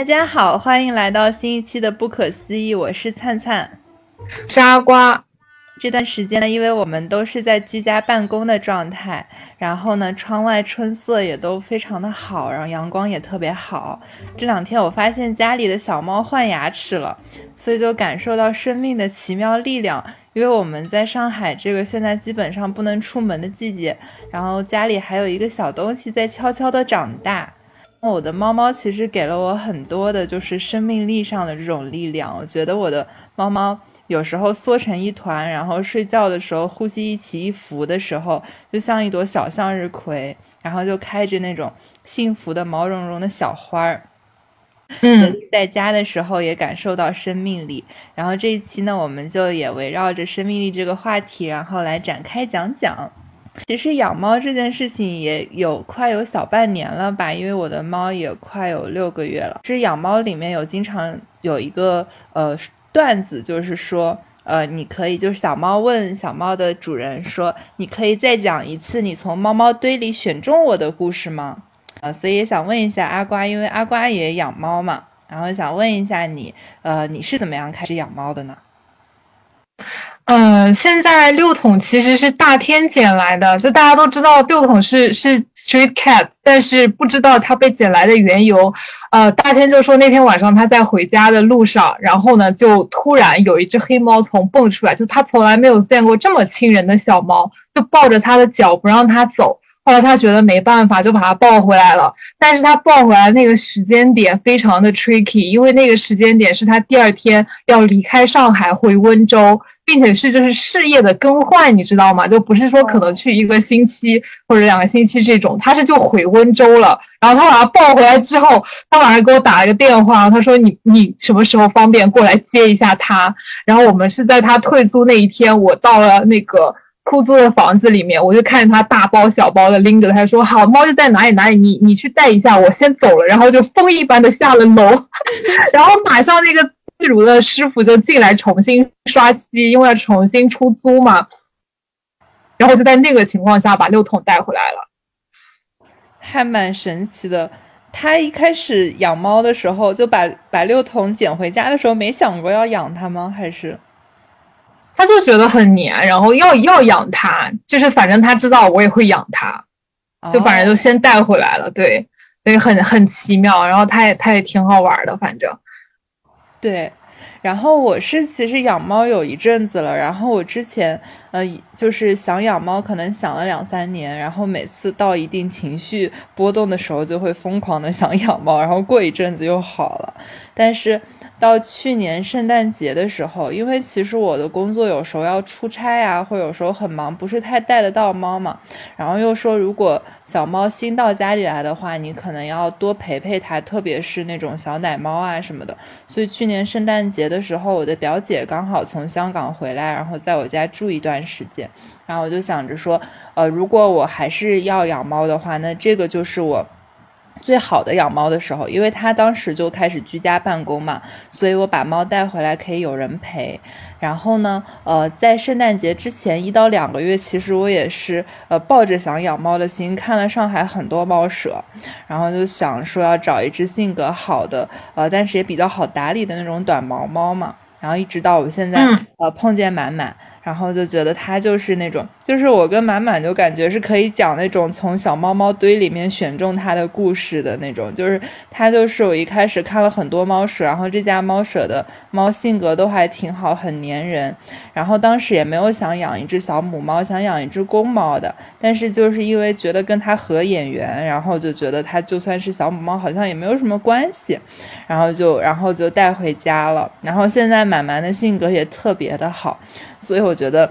大家好，欢迎来到新一期的不可思议，我是灿灿，傻瓜。这段时间呢，因为我们都是在居家办公的状态，然后呢，窗外春色也都非常的好，然后阳光也特别好。这两天我发现家里的小猫换牙齿了，所以就感受到生命的奇妙力量。因为我们在上海这个现在基本上不能出门的季节，然后家里还有一个小东西在悄悄的长大。我的猫猫其实给了我很多的，就是生命力上的这种力量。我觉得我的猫猫。有时候缩成一团，然后睡觉的时候呼吸一起一伏的时候，就像一朵小向日葵，然后就开着那种幸福的毛茸茸的小花儿。嗯，在家的时候也感受到生命力。然后这一期呢，我们就也围绕着生命力这个话题，然后来展开讲讲。其实养猫这件事情也有快有小半年了吧，因为我的猫也快有六个月了。其实养猫里面有经常有一个呃。段子就是说，呃，你可以就是小猫问小猫的主人说：“你可以再讲一次你从猫猫堆里选中我的故事吗？”啊，所以也想问一下阿瓜，因为阿瓜也养猫嘛，然后想问一下你，呃，你是怎么样开始养猫的呢？嗯，现在六桶其实是大天捡来的，就大家都知道六桶是是 street cat，但是不知道它被捡来的缘由。呃，大天就说那天晚上他在回家的路上，然后呢就突然有一只黑猫从蹦出来，就他从来没有见过这么亲人的小猫，就抱着他的脚不让他走。后来他觉得没办法，就把它抱回来了。但是他抱回来那个时间点非常的 tricky，因为那个时间点是他第二天要离开上海回温州。并且是就是事业的更换，你知道吗？就不是说可能去一个星期或者两个星期这种，他是就回温州了。然后他把他抱回来之后，他晚上给我打了个电话，他说你你什么时候方便过来接一下他？然后我们是在他退租那一天，我到了那个出租的房子里面，我就看着他大包小包的拎着，他说好，猫就在哪里哪里，你你去带一下，我先走了。然后就风一般的下了楼，然后马上那个。例如的师傅就进来重新刷漆，因为要重新出租嘛。然后就在那个情况下把六桶带回来了，还蛮神奇的。他一开始养猫的时候就把把六桶捡回家的时候没想过要养它吗？还是他就觉得很黏，然后要要养它，就是反正他知道我也会养它，就反正就先带回来了。对，所以很很奇妙。然后他也他也挺好玩的，反正。对，然后我是其实养猫有一阵子了，然后我之前呃就是想养猫，可能想了两三年，然后每次到一定情绪波动的时候，就会疯狂的想养猫，然后过一阵子又好了，但是。到去年圣诞节的时候，因为其实我的工作有时候要出差啊，或有时候很忙，不是太带得到猫嘛。然后又说，如果小猫新到家里来的话，你可能要多陪陪它，特别是那种小奶猫啊什么的。所以去年圣诞节的时候，我的表姐刚好从香港回来，然后在我家住一段时间。然后我就想着说，呃，如果我还是要养猫的话，那这个就是我。最好的养猫的时候，因为他当时就开始居家办公嘛，所以我把猫带回来可以有人陪。然后呢，呃，在圣诞节之前一到两个月，其实我也是呃抱着想养猫的心，看了上海很多猫舍，然后就想说要找一只性格好的，呃，但是也比较好打理的那种短毛猫嘛。然后一直到我现在，呃，碰见满满。然后就觉得它就是那种，就是我跟满满就感觉是可以讲那种从小猫猫堆里面选中它的故事的那种，就是它就是我一开始看了很多猫舍，然后这家猫舍的猫性格都还挺好，很粘人。然后当时也没有想养一只小母猫，想养一只公猫的，但是就是因为觉得跟它合眼缘，然后就觉得它就算是小母猫好像也没有什么关系，然后就然后就带回家了。然后现在满满的性格也特别的好。所以我觉得。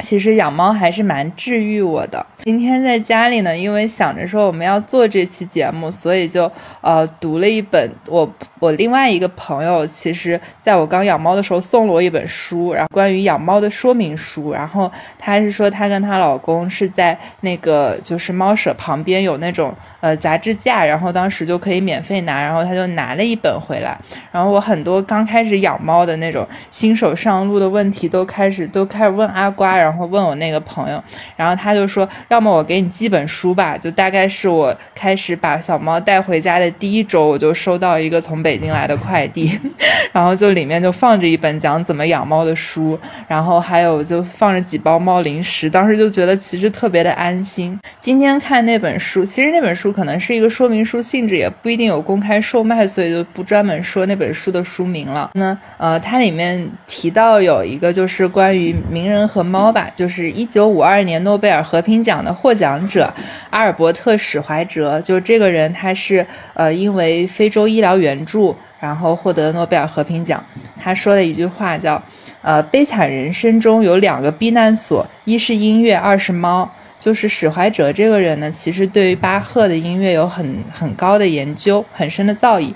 其实养猫还是蛮治愈我的。今天在家里呢，因为想着说我们要做这期节目，所以就呃读了一本我我另外一个朋友，其实在我刚养猫的时候送了我一本书，然后关于养猫的说明书。然后她是说她跟她老公是在那个就是猫舍旁边有那种呃杂志架，然后当时就可以免费拿，然后他就拿了一本回来。然后我很多刚开始养猫的那种新手上路的问题都开始都开始问阿瓜。然后问我那个朋友，然后他就说，要么我给你寄本书吧，就大概是我开始把小猫带回家的第一周，我就收到一个从北京来的快递，然后就里面就放着一本讲怎么养猫的书，然后还有就放着几包猫零食，当时就觉得其实特别的安心。今天看那本书，其实那本书可能是一个说明书性质，也不一定有公开售卖，所以就不专门说那本书的书名了。那呃，它里面提到有一个就是关于名人和猫吧，就是一九五二年诺贝尔和平奖的获奖者阿尔伯特史怀哲，就这个人他是呃因为非洲医疗援助，然后获得诺贝尔和平奖。他说的一句话叫：呃，悲惨人生中有两个避难所，一是音乐，二是猫。就是史怀哲这个人呢，其实对于巴赫的音乐有很很高的研究，很深的造诣。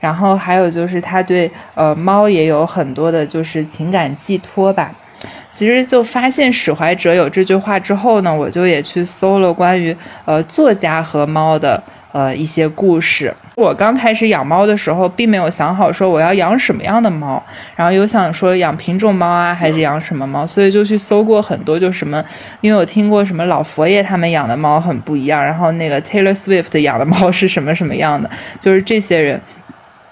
然后还有就是他对呃猫也有很多的就是情感寄托吧。其实就发现史怀哲有这句话之后呢，我就也去搜了关于呃作家和猫的。呃，一些故事。我刚开始养猫的时候，并没有想好说我要养什么样的猫，然后有想说养品种猫啊，还是养什么猫，所以就去搜过很多，就什么，因为我听过什么老佛爷他们养的猫很不一样，然后那个 Taylor Swift 养的猫是什么什么样的，就是这些人，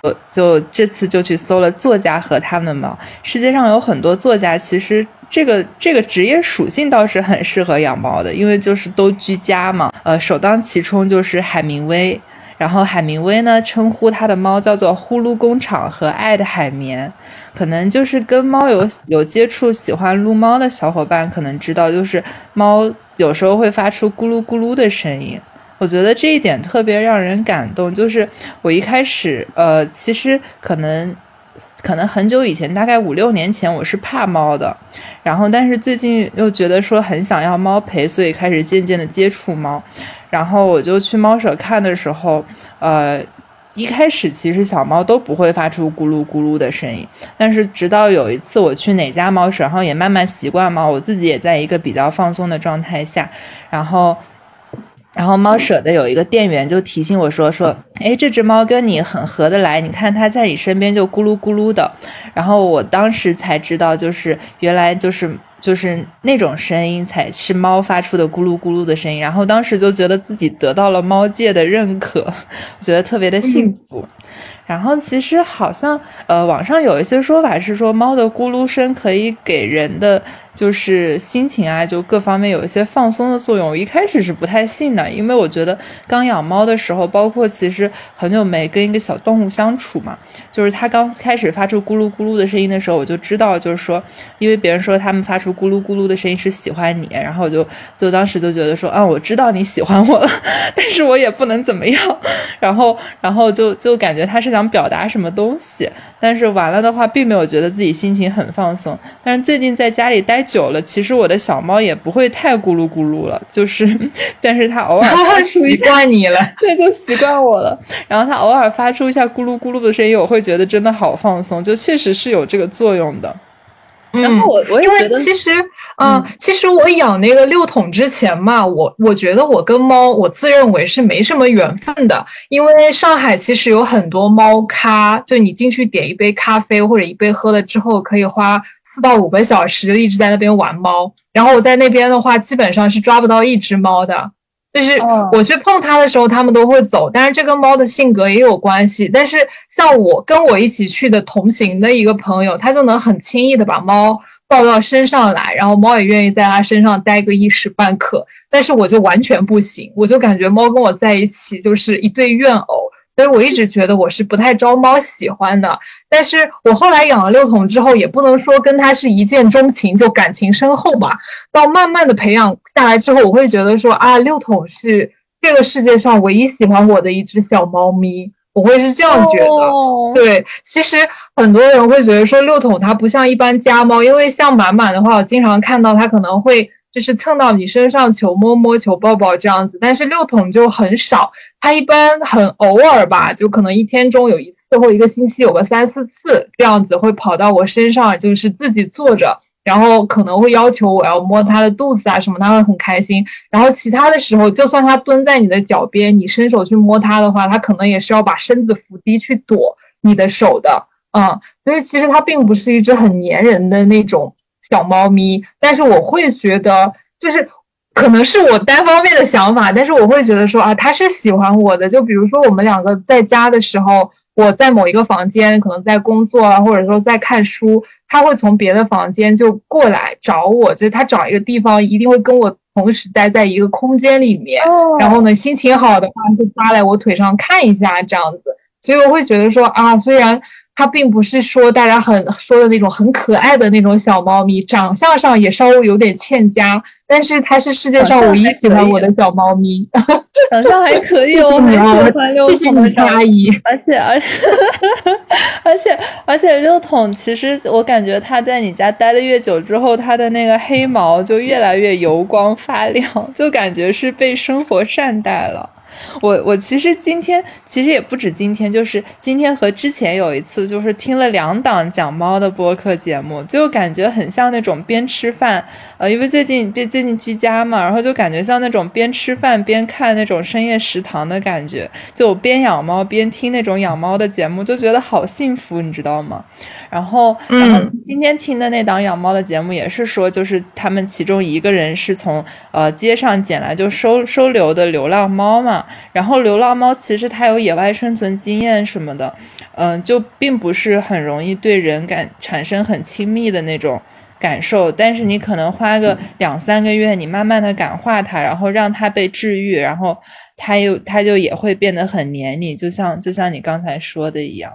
我就这次就去搜了作家和他们的猫。世界上有很多作家，其实。这个这个职业属性倒是很适合养猫的，因为就是都居家嘛。呃，首当其冲就是海明威，然后海明威呢称呼他的猫叫做“呼噜工厂”和“爱的海绵”，可能就是跟猫有有接触、喜欢撸猫的小伙伴可能知道，就是猫有时候会发出咕噜咕噜的声音。我觉得这一点特别让人感动，就是我一开始呃，其实可能。可能很久以前，大概五六年前，我是怕猫的，然后但是最近又觉得说很想要猫陪，所以开始渐渐的接触猫，然后我就去猫舍看的时候，呃，一开始其实小猫都不会发出咕噜咕噜的声音，但是直到有一次我去哪家猫舍，然后也慢慢习惯猫，我自己也在一个比较放松的状态下，然后。然后猫舍的有一个店员就提醒我说说，哎，这只猫跟你很合得来，你看它在你身边就咕噜咕噜的。然后我当时才知道，就是原来就是就是那种声音才是猫发出的咕噜咕噜的声音。然后当时就觉得自己得到了猫界的认可，觉得特别的幸福。然后其实好像呃网上有一些说法是说猫的咕噜声可以给人的。就是心情啊，就各方面有一些放松的作用。我一开始是不太信的，因为我觉得刚养猫的时候，包括其实很久没跟一个小动物相处嘛，就是它刚开始发出咕噜咕噜的声音的时候，我就知道，就是说，因为别人说它们发出咕噜咕噜的声音是喜欢你，然后我就就当时就觉得说，啊，我知道你喜欢我了，但是我也不能怎么样，然后然后就就感觉它是想表达什么东西。但是完了的话，并没有觉得自己心情很放松。但是最近在家里待久了，其实我的小猫也不会太咕噜咕噜了，就是，但是它偶尔它习惯你了，对，就习惯我了。然后它偶尔发出一下咕噜咕噜的声音，我会觉得真的好放松，就确实是有这个作用的。然后我我也觉得，其实，嗯，其实我养那个六桶之前嘛，我我觉得我跟猫，我自认为是没什么缘分的，因为上海其实有很多猫咖，就你进去点一杯咖啡或者一杯喝了之后，可以花四到五个小时就一直在那边玩猫，然后我在那边的话，基本上是抓不到一只猫的。就是我去碰它的时候，它们都会走。但是这跟猫的性格也有关系。但是像我跟我一起去的同行的一个朋友，他就能很轻易的把猫抱到身上来，然后猫也愿意在他身上待个一时半刻。但是我就完全不行，我就感觉猫跟我在一起就是一对怨偶。所以我一直觉得我是不太招猫喜欢的，但是我后来养了六桶之后，也不能说跟它是一见钟情就感情深厚吧。到慢慢的培养下来之后，我会觉得说啊，六桶是这个世界上唯一喜欢我的一只小猫咪，我会是这样觉得。对，其实很多人会觉得说六桶它不像一般家猫，因为像满满的话，我经常看到它可能会。就是蹭到你身上求摸摸求抱抱这样子，但是六桶就很少，它一般很偶尔吧，就可能一天中有一次或一个星期有个三四次这样子会跑到我身上，就是自己坐着，然后可能会要求我要摸它的肚子啊什么，它会很开心。然后其他的时候，就算它蹲在你的脚边，你伸手去摸它的话，它可能也是要把身子伏低去躲你的手的，嗯，所以其实它并不是一只很粘人的那种。小猫咪，但是我会觉得就是。可能是我单方面的想法，但是我会觉得说啊，他是喜欢我的。就比如说我们两个在家的时候，我在某一个房间，可能在工作啊，或者说在看书，他会从别的房间就过来找我，就是他找一个地方，一定会跟我同时待在一个空间里面。然后呢，心情好的话就扒来我腿上看一下这样子。所以我会觉得说啊，虽然。它并不是说大家很说的那种很可爱的那种小猫咪，长相上也稍微有点欠佳，但是它是世界上唯一喜欢我的小猫咪。长相还可以，我很喜欢六筒的阿姨。而且而且 而且而且六筒，其实我感觉它在你家待的越久之后，它的那个黑毛就越来越油光发亮，就感觉是被生活善待了。我我其实今天其实也不止今天，就是今天和之前有一次，就是听了两档讲猫的播客节目，就感觉很像那种边吃饭，呃，因为最近边最近居家嘛，然后就感觉像那种边吃饭边看那种深夜食堂的感觉，就边养猫边听那种养猫的节目，就觉得好幸福，你知道吗？然后，然后今天听的那档养猫的节目也是说，就是他们其中一个人是从呃街上捡来就收收留的流浪猫嘛。然后流浪猫其实它有野外生存经验什么的，嗯，就并不是很容易对人感产生很亲密的那种感受。但是你可能花个两三个月，你慢慢的感化它，然后让它被治愈，然后它又它就也会变得很黏你，就像就像你刚才说的一样。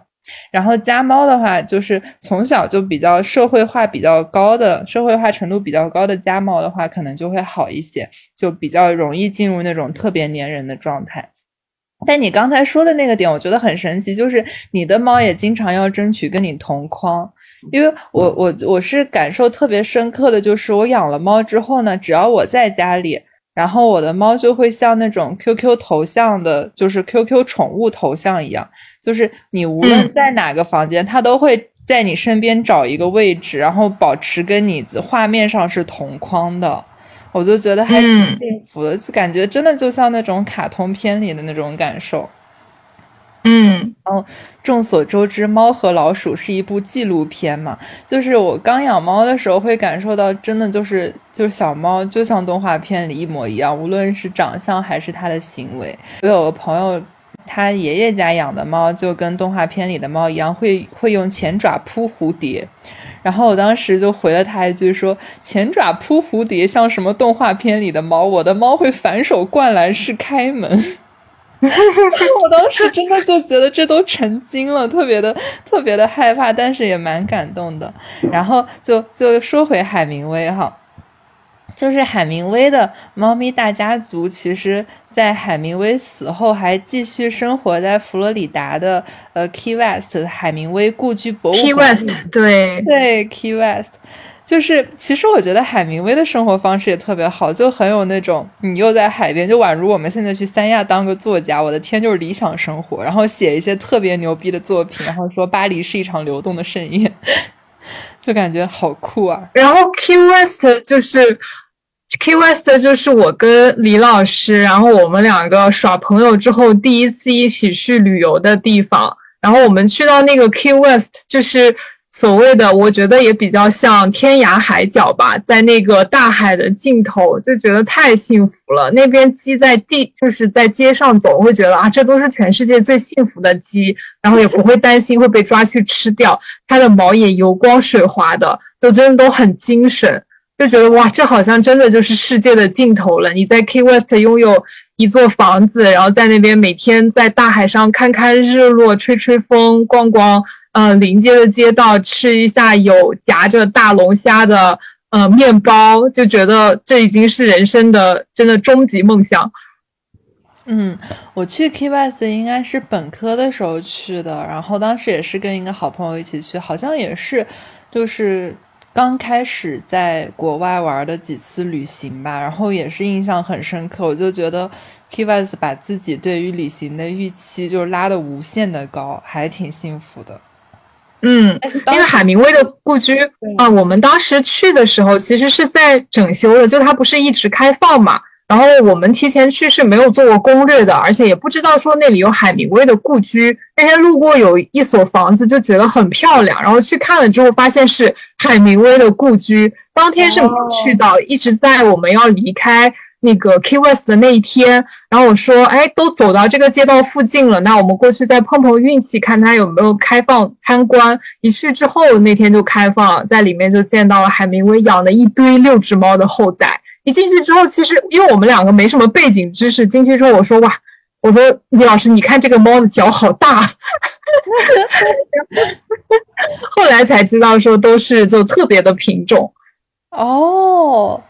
然后家猫的话，就是从小就比较社会化比较高的，社会化程度比较高的家猫的话，可能就会好一些，就比较容易进入那种特别粘人的状态。但你刚才说的那个点，我觉得很神奇，就是你的猫也经常要争取跟你同框，因为我我我是感受特别深刻的就是，我养了猫之后呢，只要我在家里。然后我的猫就会像那种 QQ 头像的，就是 QQ 宠物头像一样，就是你无论在哪个房间，它都会在你身边找一个位置，然后保持跟你画面上是同框的。我就觉得还挺幸福的，就感觉真的就像那种卡通片里的那种感受。嗯，然后众所周知，《猫和老鼠》是一部纪录片嘛，就是我刚养猫的时候会感受到，真的就是就是小猫就像动画片里一模一样，无论是长相还是它的行为。我有个朋友，他爷爷家养的猫就跟动画片里的猫一样，会会用前爪扑蝴蝶，然后我当时就回了他一句说：“前爪扑蝴蝶像什么动画片里的猫？我的猫会反手灌篮式开门。” 我当时真的就觉得这都成精了，特别的特别的害怕，但是也蛮感动的。然后就就说回海明威哈，就是海明威的猫咪大家族，其实在海明威死后还继续生活在佛罗里达的呃 Key West 海明威故居博物馆。Key West 对对 Key West。就是，其实我觉得海明威的生活方式也特别好，就很有那种你又在海边，就宛如我们现在去三亚当个作家，我的天，就是理想生活，然后写一些特别牛逼的作品，然后说巴黎是一场流动的盛宴，就感觉好酷啊。然后 Key West 就是 Key West 就是我跟李老师，然后我们两个耍朋友之后第一次一起去旅游的地方，然后我们去到那个 Key West 就是。所谓的，我觉得也比较像天涯海角吧，在那个大海的尽头，就觉得太幸福了。那边鸡在地，就是在街上走，会觉得啊，这都是全世界最幸福的鸡，然后也不会担心会被抓去吃掉。它的毛也油光水滑的，都真的都很精神，就觉得哇，这好像真的就是世界的尽头了。你在 Key West 拥有一座房子，然后在那边每天在大海上看看日落，吹吹风，逛逛。呃，临街的街道吃一下有夹着大龙虾的呃面包，就觉得这已经是人生的真的终极梦想。嗯，我去 Key West 应该是本科的时候去的，然后当时也是跟一个好朋友一起去，好像也是就是刚开始在国外玩的几次旅行吧，然后也是印象很深刻，我就觉得。Key West 把自己对于旅行的预期就拉的无限的高，还挺幸福的。嗯，那个海明威的故居啊，我们当时去的时候其实是在整修的，就它不是一直开放嘛。然后我们提前去是没有做过攻略的，而且也不知道说那里有海明威的故居。那天路过有一所房子，就觉得很漂亮，然后去看了之后，发现是海明威的故居。当天是没有去到，一直在我们要离开那个 Key West 的那一天。然后我说：“哎，都走到这个街道附近了，那我们过去再碰碰运气，看他有没有开放参观。”一去之后，那天就开放，在里面就见到了海明威养的一堆六只猫的后代。一进去之后，其实因为我们两个没什么背景知识，进去之后我说哇，我说李老师，你看这个猫的脚好大，后来才知道说都是就特别的品种哦。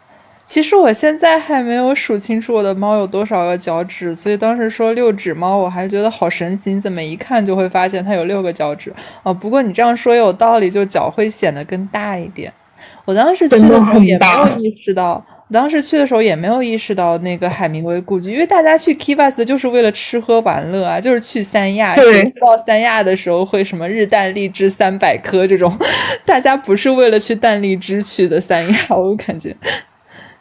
其实我现在还没有数清楚我的猫有多少个脚趾，所以当时说六指猫，我还觉得好神奇，你怎么一看就会发现它有六个脚趾哦。不过你这样说有道理，就脚会显得更大一点。我当时去的时候也没有意识到。当时去的时候也没有意识到那个海明威故居，因为大家去 Key West 就是为了吃喝玩乐啊，就是去三亚。对。到三亚的时候会什么日啖荔枝三百颗这种，大家不是为了去啖荔枝去的三亚，我感觉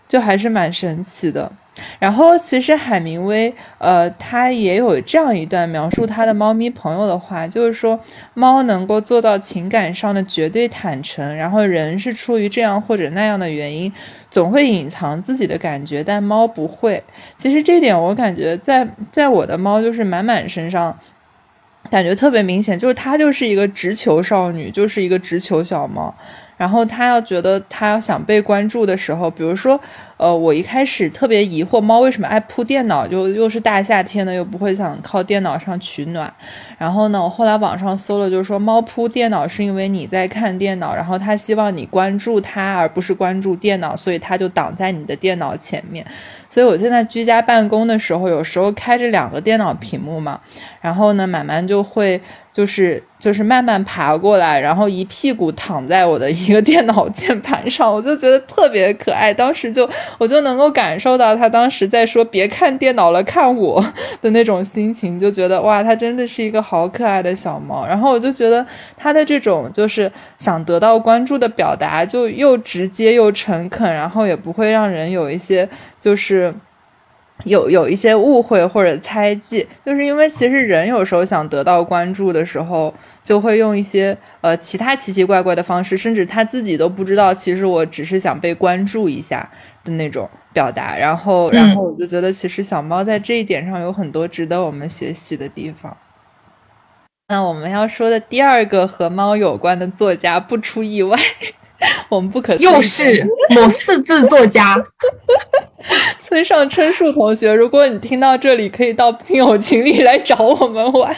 就还是蛮神奇的。然后，其实海明威，呃，他也有这样一段描述他的猫咪朋友的话，就是说，猫能够做到情感上的绝对坦诚，然后人是出于这样或者那样的原因，总会隐藏自己的感觉，但猫不会。其实这点我感觉在在我的猫就是满满身上，感觉特别明显，就是它就是一个直球少女，就是一个直球小猫。然后他要觉得他要想被关注的时候，比如说。呃，我一开始特别疑惑，猫为什么爱扑电脑？就又是大夏天的，又不会想靠电脑上取暖。然后呢，我后来网上搜了，就是说猫扑电脑是因为你在看电脑，然后它希望你关注它，而不是关注电脑，所以它就挡在你的电脑前面。所以我现在居家办公的时候，有时候开着两个电脑屏幕嘛，然后呢，满满就会就是就是慢慢爬过来，然后一屁股躺在我的一个电脑键盘上，我就觉得特别可爱。当时就。我就能够感受到他当时在说“别看电脑了，看我”的那种心情，就觉得哇，他真的是一个好可爱的小猫。然后我就觉得他的这种就是想得到关注的表达，就又直接又诚恳，然后也不会让人有一些就是有有一些误会或者猜忌，就是因为其实人有时候想得到关注的时候。就会用一些呃其他奇奇怪怪的方式，甚至他自己都不知道，其实我只是想被关注一下的那种表达。然后，然后我就觉得，其实小猫在这一点上有很多值得我们学习的地方。那我们要说的第二个和猫有关的作家，不出意外，我们不可又是某四字作家 村上春树同学。如果你听到这里，可以到听友群里来找我们玩。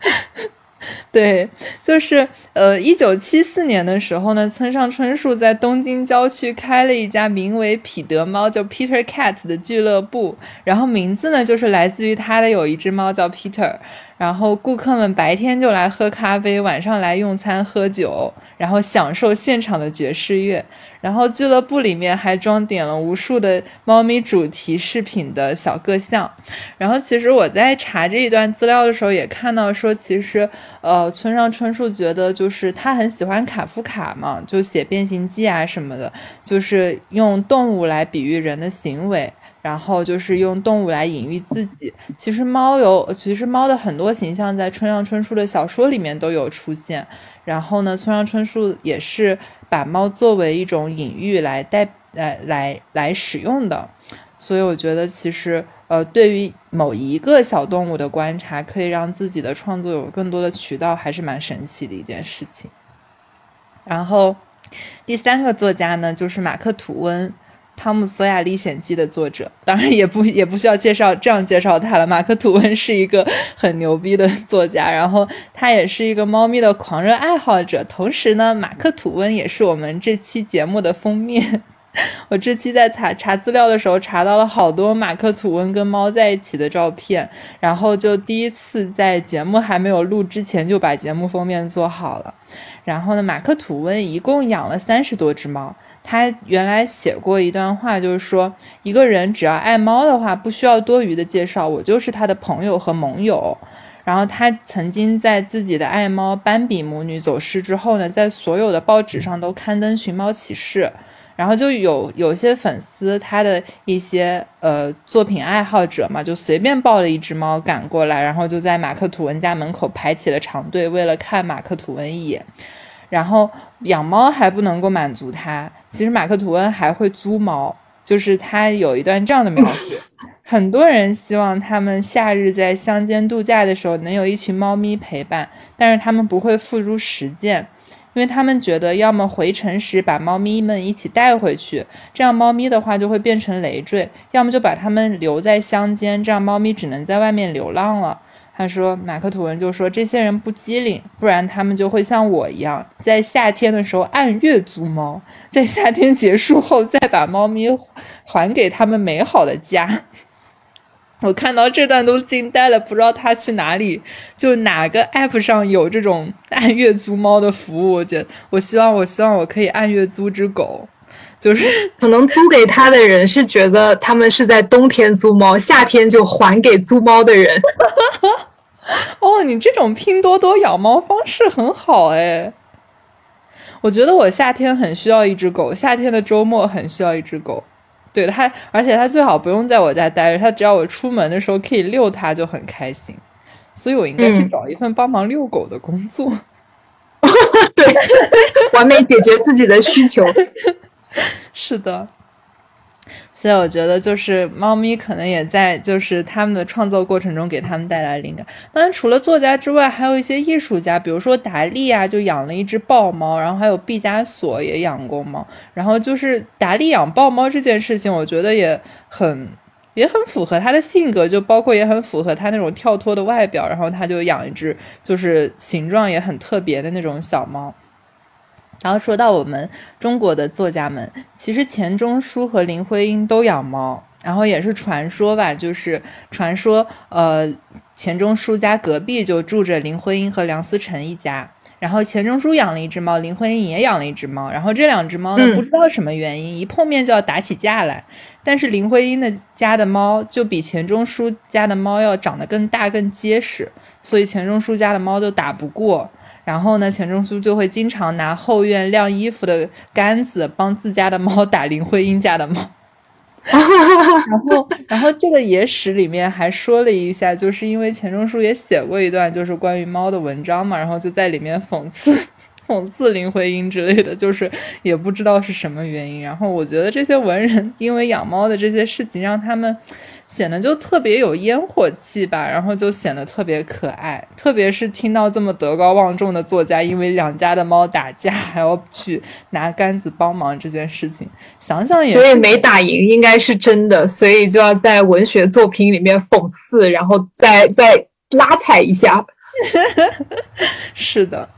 对，就是呃，一九七四年的时候呢，村上春树在东京郊区开了一家名为“彼得猫”就 Peter Cat 的俱乐部，然后名字呢就是来自于他的有一只猫叫 Peter。然后顾客们白天就来喝咖啡，晚上来用餐喝酒，然后享受现场的爵士乐。然后俱乐部里面还装点了无数的猫咪主题饰品的小个项。然后其实我在查这一段资料的时候，也看到说，其实呃，村上春树觉得就是他很喜欢卡夫卡嘛，就写《变形记》啊什么的，就是用动物来比喻人的行为。然后就是用动物来隐喻自己。其实猫有，其实猫的很多形象在村上春树的小说里面都有出现。然后呢，村上春树也是把猫作为一种隐喻来带来来来使用的。所以我觉得，其实呃，对于某一个小动物的观察，可以让自己的创作有更多的渠道，还是蛮神奇的一件事情。然后第三个作家呢，就是马克吐温。《汤姆·索亚历险记》的作者，当然也不也不需要介绍，这样介绍他了。马克·吐温是一个很牛逼的作家，然后他也是一个猫咪的狂热爱好者。同时呢，马克·吐温也是我们这期节目的封面。我这期在查查资料的时候，查到了好多马克·吐温跟猫在一起的照片，然后就第一次在节目还没有录之前就把节目封面做好了。然后呢，马克·吐温一共养了三十多只猫。他原来写过一段话，就是说，一个人只要爱猫的话，不需要多余的介绍，我就是他的朋友和盟友。然后他曾经在自己的爱猫斑比母女走失之后呢，在所有的报纸上都刊登寻猫启事。然后就有有些粉丝，他的一些呃作品爱好者嘛，就随便抱了一只猫赶过来，然后就在马克吐温家门口排起了长队，为了看马克吐温一眼。然后养猫还不能够满足他，其实马克吐温还会租猫，就是他有一段这样的描 述：很多人希望他们夏日在乡间度假的时候能有一群猫咪陪伴，但是他们不会付诸实践。因为他们觉得，要么回城时把猫咪们一起带回去，这样猫咪的话就会变成累赘；要么就把它们留在乡间，这样猫咪只能在外面流浪了。他说，马克吐温就说，这些人不机灵，不然他们就会像我一样，在夏天的时候按月租猫，在夏天结束后再把猫咪还给他们美好的家。我看到这段都惊呆了，不知道他去哪里，就哪个 app 上有这种按月租猫的服务。我觉得，我希望，我希望我可以按月租只狗，就是可能租给他的人是觉得他们是在冬天租猫，夏天就还给租猫的人。哦，你这种拼多多养猫方式很好哎，我觉得我夏天很需要一只狗，夏天的周末很需要一只狗。对它，而且它最好不用在我家待着，它只要我出门的时候可以遛它就很开心，所以我应该去找一份帮忙遛狗的工作。对，完美解决自己的需求。是的。所以我觉得，就是猫咪可能也在就是他们的创作过程中给他们带来灵感。当然，除了作家之外，还有一些艺术家，比如说达利啊，就养了一只豹猫，然后还有毕加索也养过猫。然后就是达利养豹猫这件事情，我觉得也很也很符合他的性格，就包括也很符合他那种跳脱的外表。然后他就养一只，就是形状也很特别的那种小猫。然后说到我们中国的作家们，其实钱钟书和林徽因都养猫，然后也是传说吧，就是传说，呃，钱钟书家隔壁就住着林徽因和梁思成一家，然后钱钟书养了一只猫，林徽因也养了一只猫，然后这两只猫呢，不知道什么原因，一碰面就要打起架来，但是林徽因的家的猫就比钱钟书家的猫要长得更大更结实，所以钱钟书家的猫就打不过。然后呢，钱钟书就会经常拿后院晾衣服的杆子帮自家的猫打林徽因家的猫。然后，然后这个野史里面还说了一下，就是因为钱钟书也写过一段就是关于猫的文章嘛，然后就在里面讽刺讽刺林徽因之类的，就是也不知道是什么原因。然后我觉得这些文人因为养猫的这些事情，让他们。显得就特别有烟火气吧，然后就显得特别可爱。特别是听到这么德高望重的作家因为两家的猫打架 还要去拿杆子帮忙这件事情，想想也所以没打赢应该是真的，所以就要在文学作品里面讽刺，然后再再拉踩一下。是的。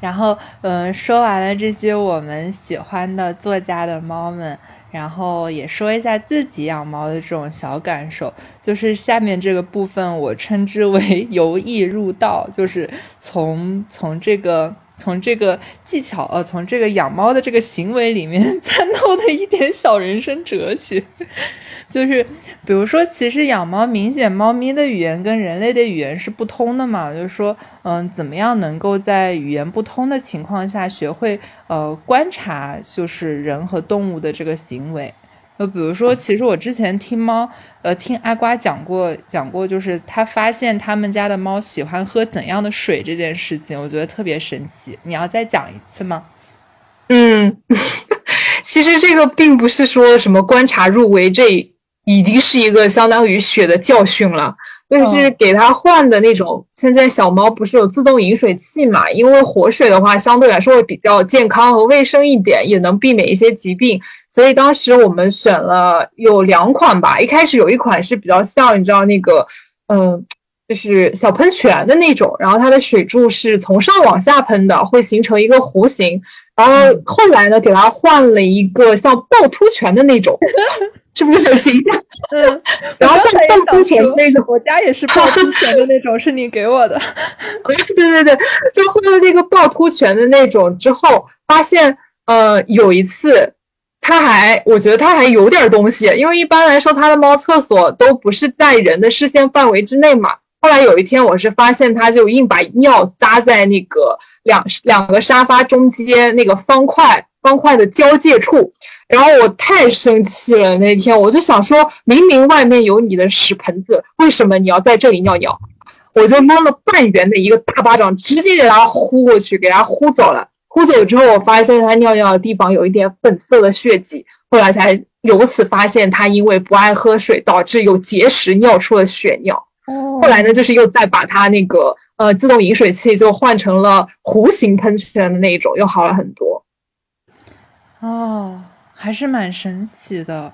然后嗯，说完了这些我们喜欢的作家的猫们。然后也说一下自己养猫的这种小感受，就是下面这个部分我称之为 由易入道，就是从从这个从这个技巧呃从这个养猫的这个行为里面 参透的一点小人生哲学。就是，比如说，其实养猫明显，猫咪的语言跟人类的语言是不通的嘛。就是说，嗯，怎么样能够在语言不通的情况下学会呃观察，就是人和动物的这个行为。就比如说，其实我之前听猫，呃，听阿瓜讲过，讲过，就是他发现他们家的猫喜欢喝怎样的水这件事情，我觉得特别神奇。你要再讲一次吗？嗯，其实这个并不是说什么观察入围这。已经是一个相当于血的教训了，就是给它换的那种。现在小猫不是有自动饮水器嘛？因为活水的话相对来说会比较健康和卫生一点，也能避免一些疾病。所以当时我们选了有两款吧。一开始有一款是比较像你知道那个，嗯，就是小喷泉的那种，然后它的水柱是从上往下喷的，会形成一个弧形。然后后来呢，给它换了一个像趵突泉的那种。是不是很形象？嗯，然后像趵突泉那种，我家也是趵突泉的那种，是你给我的。对对对，就喝了那个趵突泉的那种之后，发现呃有一次，它还我觉得它还有点东西，因为一般来说它的猫厕所都不是在人的视线范围之内嘛。后来有一天，我是发现他就硬把尿扎在那个两两个沙发中间那个方块方块的交界处，然后我太生气了。那天我就想说，明明外面有你的屎盆子，为什么你要在这里尿尿？我就摸了半圆的一个大巴掌，直接给他呼过去，给他呼走了。呼走之后，我发现他尿尿的地方有一点粉色的血迹，后来才由此发现他因为不爱喝水，导致有结石，尿出了血尿。哦，后来呢，就是又再把它那个呃自动饮水器就换成了弧形喷泉的那种，又好了很多。哦，还是蛮神奇的。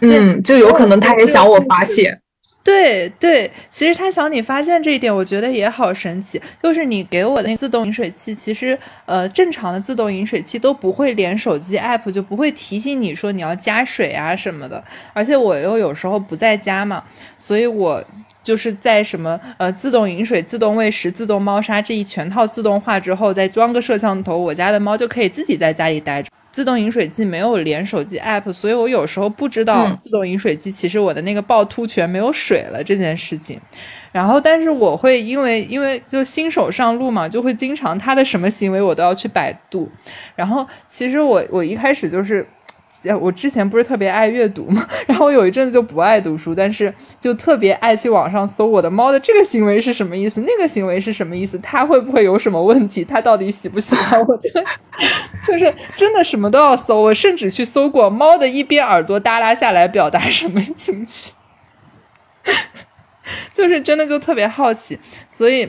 嗯，就有可能他也想我发现。对对，其实他想你发现这一点，我觉得也好神奇。就是你给我的那自动饮水器，其实呃正常的自动饮水器都不会连手机 app，就不会提醒你说你要加水啊什么的。而且我又有时候不在家嘛，所以我就是在什么呃自动饮水、自动喂食、自动猫砂这一全套自动化之后，再装个摄像头，我家的猫就可以自己在家里待着。自动饮水机没有连手机 app，所以我有时候不知道自动饮水机其实我的那个趵突泉没有水了这件事情。然后，但是我会因为因为就新手上路嘛，就会经常他的什么行为我都要去百度。然后，其实我我一开始就是。我之前不是特别爱阅读嘛，然后有一阵子就不爱读书，但是就特别爱去网上搜我的猫的这个行为是什么意思，那个行为是什么意思，它会不会有什么问题，它到底喜不喜欢我？就是真的什么都要搜，我甚至去搜过猫的一边耳朵耷拉下来表达什么情绪，就是真的就特别好奇，所以。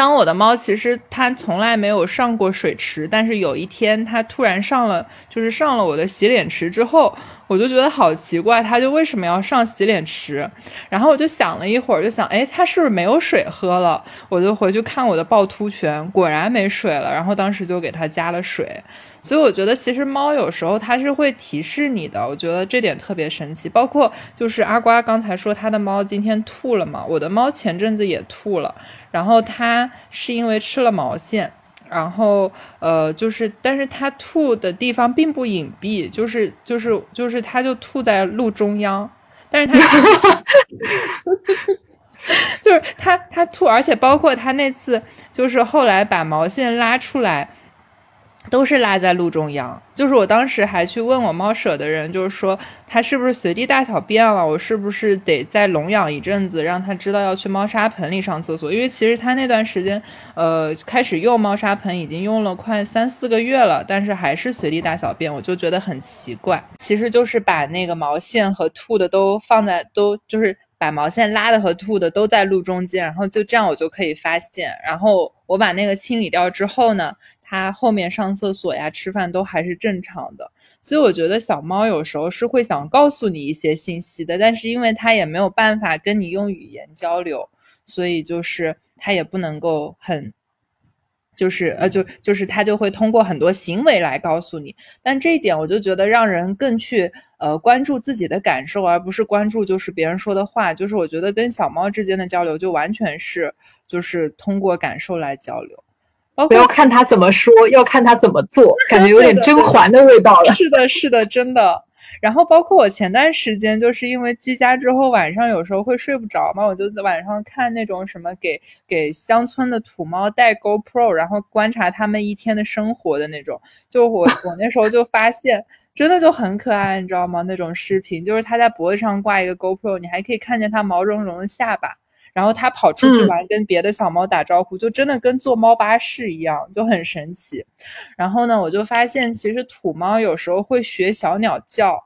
当我的猫其实它从来没有上过水池，但是有一天它突然上了，就是上了我的洗脸池之后，我就觉得好奇怪，它就为什么要上洗脸池？然后我就想了一会儿，就想，哎，它是不是没有水喝了？我就回去看我的趵突泉，果然没水了。然后当时就给它加了水。所以我觉得其实猫有时候它是会提示你的，我觉得这点特别神奇。包括就是阿瓜刚才说他的猫今天吐了嘛，我的猫前阵子也吐了。然后它是因为吃了毛线，然后呃，就是，但是他吐的地方并不隐蔽，就是就是就是他就吐在路中央，但是他 就是他他吐，而且包括他那次就是后来把毛线拉出来。都是拉在路中央，就是我当时还去问我猫舍的人，就是说它是不是随地大小便了，我是不是得再笼养一阵子，让它知道要去猫砂盆里上厕所。因为其实它那段时间，呃，开始用猫砂盆已经用了快三四个月了，但是还是随地大小便，我就觉得很奇怪。其实就是把那个毛线和吐的都放在，都就是把毛线拉的和吐的都在路中间，然后就这样我就可以发现。然后我把那个清理掉之后呢。它后面上厕所呀、吃饭都还是正常的，所以我觉得小猫有时候是会想告诉你一些信息的，但是因为它也没有办法跟你用语言交流，所以就是它也不能够很，就是呃就就是它就会通过很多行为来告诉你，但这一点我就觉得让人更去呃关注自己的感受，而不是关注就是别人说的话，就是我觉得跟小猫之间的交流就完全是就是通过感受来交流。不要看他怎么说，要看他怎么做，感觉有点甄嬛的味道了。是的，是的，真的。然后包括我前段时间，就是因为居家之后晚上有时候会睡不着嘛，我就晚上看那种什么给给乡村的土猫带 GoPro，然后观察他们一天的生活的那种。就我我那时候就发现，真的就很可爱，你知道吗？那种视频就是它在脖子上挂一个 GoPro，你还可以看见它毛茸茸的下巴。然后它跑出去玩，跟别的小猫打招呼，就真的跟坐猫巴士一样，就很神奇。然后呢，我就发现其实土猫有时候会学小鸟叫，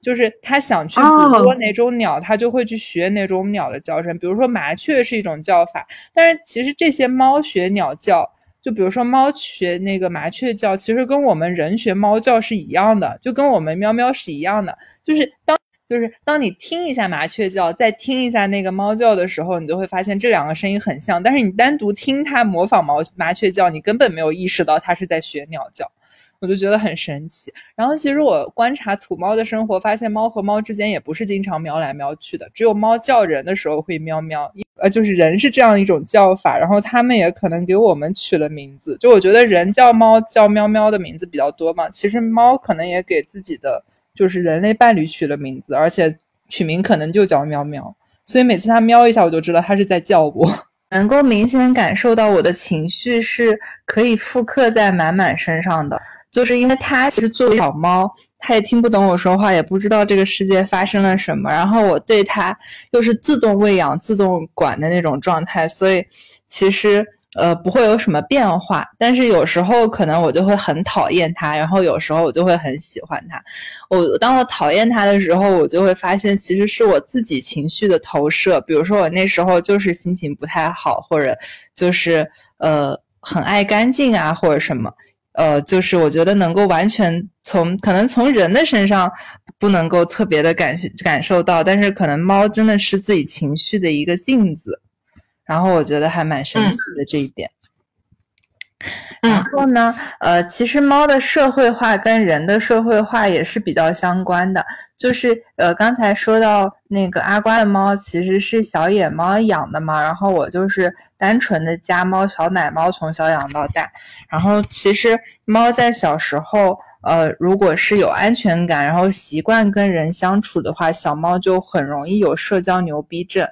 就是它想去捕捉哪种鸟，它就会去学哪种鸟的叫声。比如说麻雀是一种叫法，但是其实这些猫学鸟叫，就比如说猫学那个麻雀叫，其实跟我们人学猫叫是一样的，就跟我们喵喵是一样的，就是当。就是当你听一下麻雀叫，再听一下那个猫叫的时候，你就会发现这两个声音很像。但是你单独听它模仿毛麻雀叫，你根本没有意识到它是在学鸟叫，我就觉得很神奇。然后其实我观察土猫的生活，发现猫和猫之间也不是经常喵来喵去的，只有猫叫人的时候会喵喵，呃，就是人是这样一种叫法。然后他们也可能给我们取了名字，就我觉得人叫猫叫喵喵的名字比较多嘛，其实猫可能也给自己的。就是人类伴侣取了名字，而且取名可能就叫喵喵，所以每次它喵一下，我就知道它是在叫我，能够明显感受到我的情绪是可以复刻在满满身上的，就是因为它其实作为小猫。它也听不懂我说话，也不知道这个世界发生了什么。然后我对它又是自动喂养、自动管的那种状态，所以其实呃不会有什么变化。但是有时候可能我就会很讨厌它，然后有时候我就会很喜欢它。我当我讨厌它的时候，我就会发现其实是我自己情绪的投射。比如说我那时候就是心情不太好，或者就是呃很爱干净啊，或者什么。呃，就是我觉得能够完全从可能从人的身上不能够特别的感感受到，但是可能猫真的是自己情绪的一个镜子，然后我觉得还蛮神奇的这一点。然后呢，呃，其实猫的社会化跟人的社会化也是比较相关的。就是呃，刚才说到那个阿瓜的猫其实是小野猫养的嘛，然后我就是单纯的家猫小奶猫，从小养到大。然后其实猫在小时候，呃，如果是有安全感，然后习惯跟人相处的话，小猫就很容易有社交牛逼症。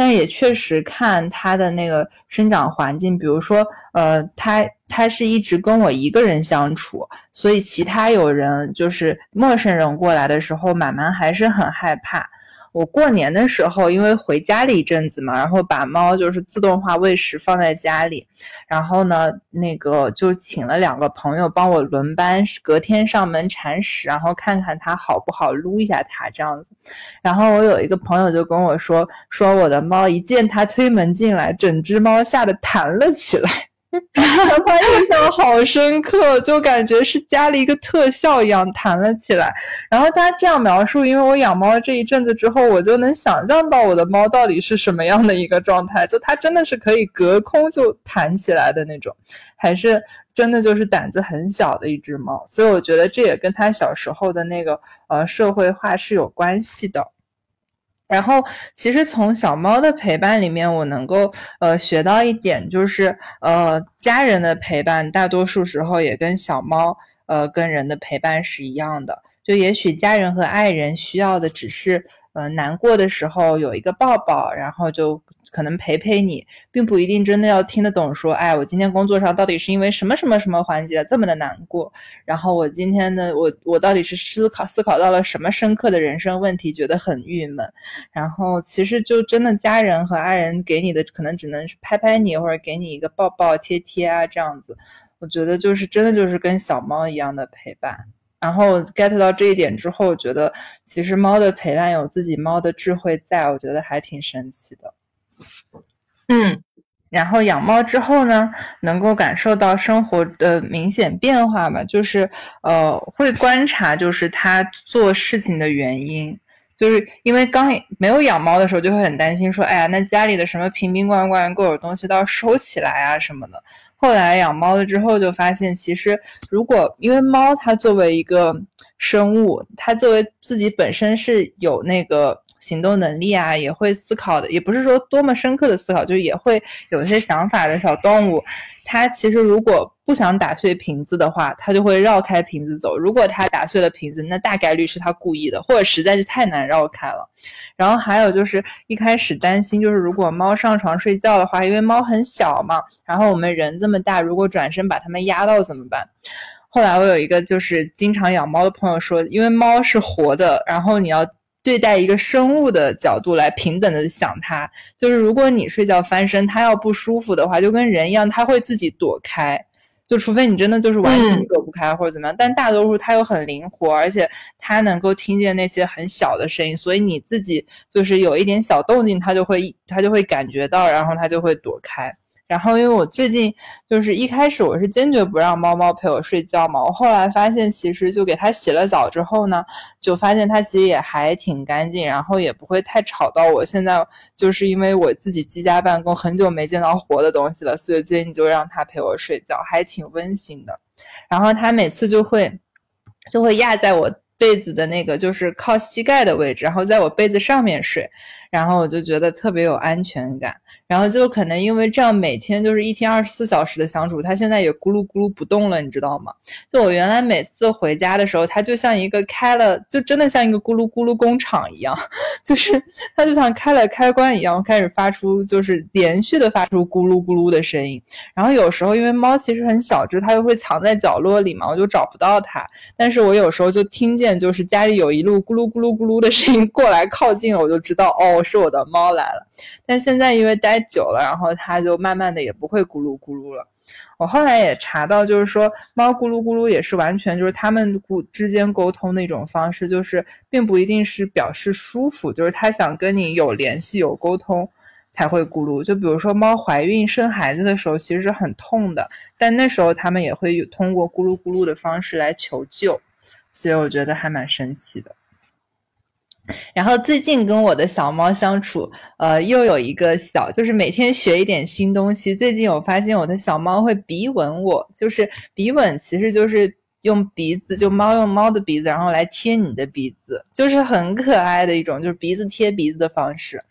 但也确实看它的那个生长环境，比如说，呃，它它是一直跟我一个人相处，所以其他有人就是陌生人过来的时候，满满还是很害怕。我过年的时候，因为回家了一阵子嘛，然后把猫就是自动化喂食放在家里，然后呢，那个就请了两个朋友帮我轮班，隔天上门铲屎，然后看看它好不好，撸一下它这样子。然后我有一个朋友就跟我说，说我的猫一见它推门进来，整只猫吓得弹了起来。他印象好深刻，就感觉是加了一个特效一样弹了起来。然后他这样描述，因为我养猫这一阵子之后，我就能想象到我的猫到底是什么样的一个状态。就它真的是可以隔空就弹起来的那种，还是真的就是胆子很小的一只猫。所以我觉得这也跟他小时候的那个呃社会化是有关系的。然后，其实从小猫的陪伴里面，我能够呃学到一点，就是呃家人的陪伴，大多数时候也跟小猫呃跟人的陪伴是一样的。就也许家人和爱人需要的只是。呃，难过的时候有一个抱抱，然后就可能陪陪你，并不一定真的要听得懂。说，哎，我今天工作上到底是因为什么什么什么环节这么的难过？然后我今天呢，我我到底是思考思考到了什么深刻的人生问题，觉得很郁闷。然后其实就真的家人和爱人给你的可能只能是拍拍你，或者给你一个抱抱贴贴啊这样子。我觉得就是真的就是跟小猫一样的陪伴。然后 get 到这一点之后，觉得其实猫的陪伴有自己猫的智慧在，我觉得还挺神奇的。嗯，然后养猫之后呢，能够感受到生活的明显变化吧，就是呃会观察，就是它做事情的原因，就是因为刚没有养猫的时候，就会很担心说，哎呀，那家里的什么瓶瓶罐罐、各种东西都要收起来啊什么的。后来养猫了之后，就发现其实如果因为猫它作为一个生物，它作为自己本身是有那个行动能力啊，也会思考的，也不是说多么深刻的思考，就是也会有一些想法的小动物。它其实如果不想打碎瓶子的话，它就会绕开瓶子走。如果它打碎了瓶子，那大概率是它故意的，或者实在是太难绕开了。然后还有就是一开始担心，就是如果猫上床睡觉的话，因为猫很小嘛，然后我们人这么大，如果转身把它们压到怎么办？后来我有一个就是经常养猫的朋友说，因为猫是活的，然后你要。对待一个生物的角度来平等的想它，就是如果你睡觉翻身，它要不舒服的话，就跟人一样，它会自己躲开。就除非你真的就是完全躲不开或者怎么样，但大多数它又很灵活，而且它能够听见那些很小的声音，所以你自己就是有一点小动静，它就会它就会感觉到，然后它就会躲开。然后，因为我最近就是一开始我是坚决不让猫猫陪我睡觉嘛，我后来发现其实就给它洗了澡之后呢，就发现它其实也还挺干净，然后也不会太吵到我。现在就是因为我自己居家办公，很久没见到活的东西了，所以最近就让它陪我睡觉，还挺温馨的。然后它每次就会就会压在我被子的那个就是靠膝盖的位置，然后在我被子上面睡。然后我就觉得特别有安全感。然后就可能因为这样，每天就是一天二十四小时的相处，它现在也咕噜咕噜不动了，你知道吗？就我原来每次回家的时候，它就像一个开了，就真的像一个咕噜咕噜工厂一样，就是它就像开了开关一样，开始发出就是连续的发出咕噜咕噜的声音。然后有时候因为猫其实很小只，它又会藏在角落里嘛，我就找不到它。但是我有时候就听见就是家里有一路咕噜咕噜咕噜的声音过来靠近了，我就知道哦，是我的猫来了。但现在因为待久了，然后它就慢慢的也不会咕噜咕噜了。我后来也查到，就是说猫咕噜咕噜也是完全就是它们咕之间沟通的一种方式，就是并不一定是表示舒服，就是它想跟你有联系、有沟通才会咕噜。就比如说猫怀孕生孩子的时候，其实是很痛的，但那时候它们也会通过咕噜咕噜的方式来求救，所以我觉得还蛮神奇的。然后最近跟我的小猫相处，呃，又有一个小，就是每天学一点新东西。最近我发现我的小猫会鼻吻我，就是鼻吻，其实就是用鼻子，就猫用猫的鼻子，然后来贴你的鼻子，就是很可爱的一种，就是鼻子贴鼻子的方式，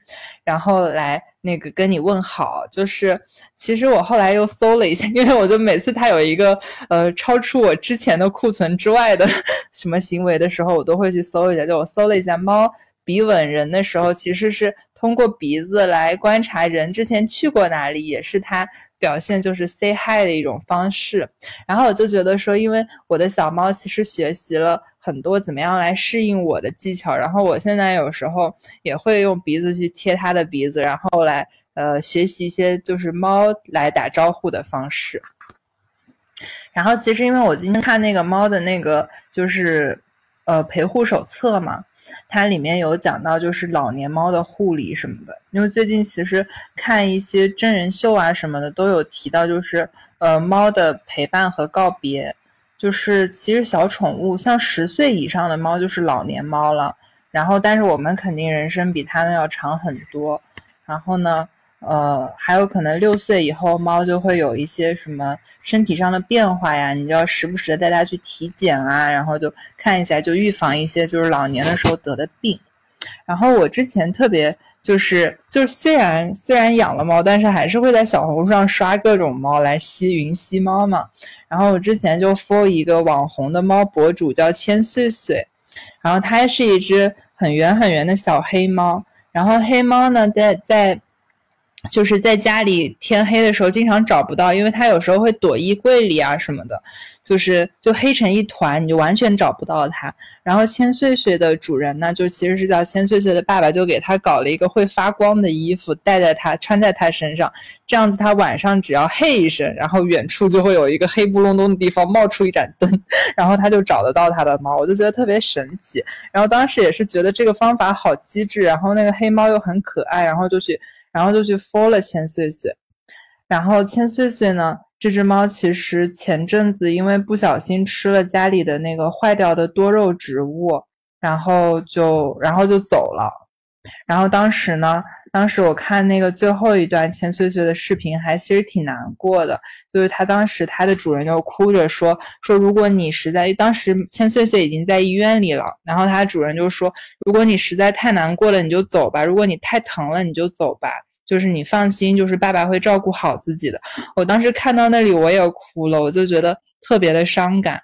然后来那个跟你问好。就是其实我后来又搜了一下，因为我就每次它有一个呃超出我之前的库存之外的 什么行为的时候，我都会去搜一下。就我搜了一下猫。鼻吻人的时候，其实是通过鼻子来观察人之前去过哪里，也是它表现就是 say hi 的一种方式。然后我就觉得说，因为我的小猫其实学习了很多怎么样来适应我的技巧，然后我现在有时候也会用鼻子去贴它的鼻子，然后来呃学习一些就是猫来打招呼的方式。然后其实因为我今天看那个猫的那个就是呃陪护手册嘛。它里面有讲到，就是老年猫的护理什么的。因为最近其实看一些真人秀啊什么的，都有提到，就是呃猫的陪伴和告别。就是其实小宠物，像十岁以上的猫就是老年猫了。然后，但是我们肯定人生比它们要长很多。然后呢？呃，还有可能六岁以后猫就会有一些什么身体上的变化呀，你就要时不时的带它去体检啊，然后就看一下，就预防一些就是老年的时候得的病。然后我之前特别就是就是虽然虽然养了猫，但是还是会在小红书上刷各种猫来吸云吸猫嘛。然后我之前就 follow 一个网红的猫博主叫千岁岁，然后它是一只很圆很圆的小黑猫，然后黑猫呢在在。就是在家里天黑的时候经常找不到，因为它有时候会躲衣柜里啊什么的，就是就黑成一团，你就完全找不到它。然后千岁岁的主人呢，就其实是叫千岁岁的爸爸，就给他搞了一个会发光的衣服戴在他穿在他身上，这样子他晚上只要嘿一声，然后远处就会有一个黑不隆咚的地方冒出一盏灯，然后他就找得到他的猫，我就觉得特别神奇。然后当时也是觉得这个方法好机智，然后那个黑猫又很可爱，然后就去。然后就去敷了千岁岁，然后千岁岁呢，这只猫其实前阵子因为不小心吃了家里的那个坏掉的多肉植物，然后就然后就走了。然后当时呢，当时我看那个最后一段千岁岁的视频，还其实挺难过的。就是它当时它的主人就哭着说说，如果你实在当时千岁岁已经在医院里了，然后它主人就说，如果你实在太难过了，你就走吧；如果你太疼了，你就走吧。就是你放心，就是爸爸会照顾好自己的。我当时看到那里我也哭了，我就觉得特别的伤感。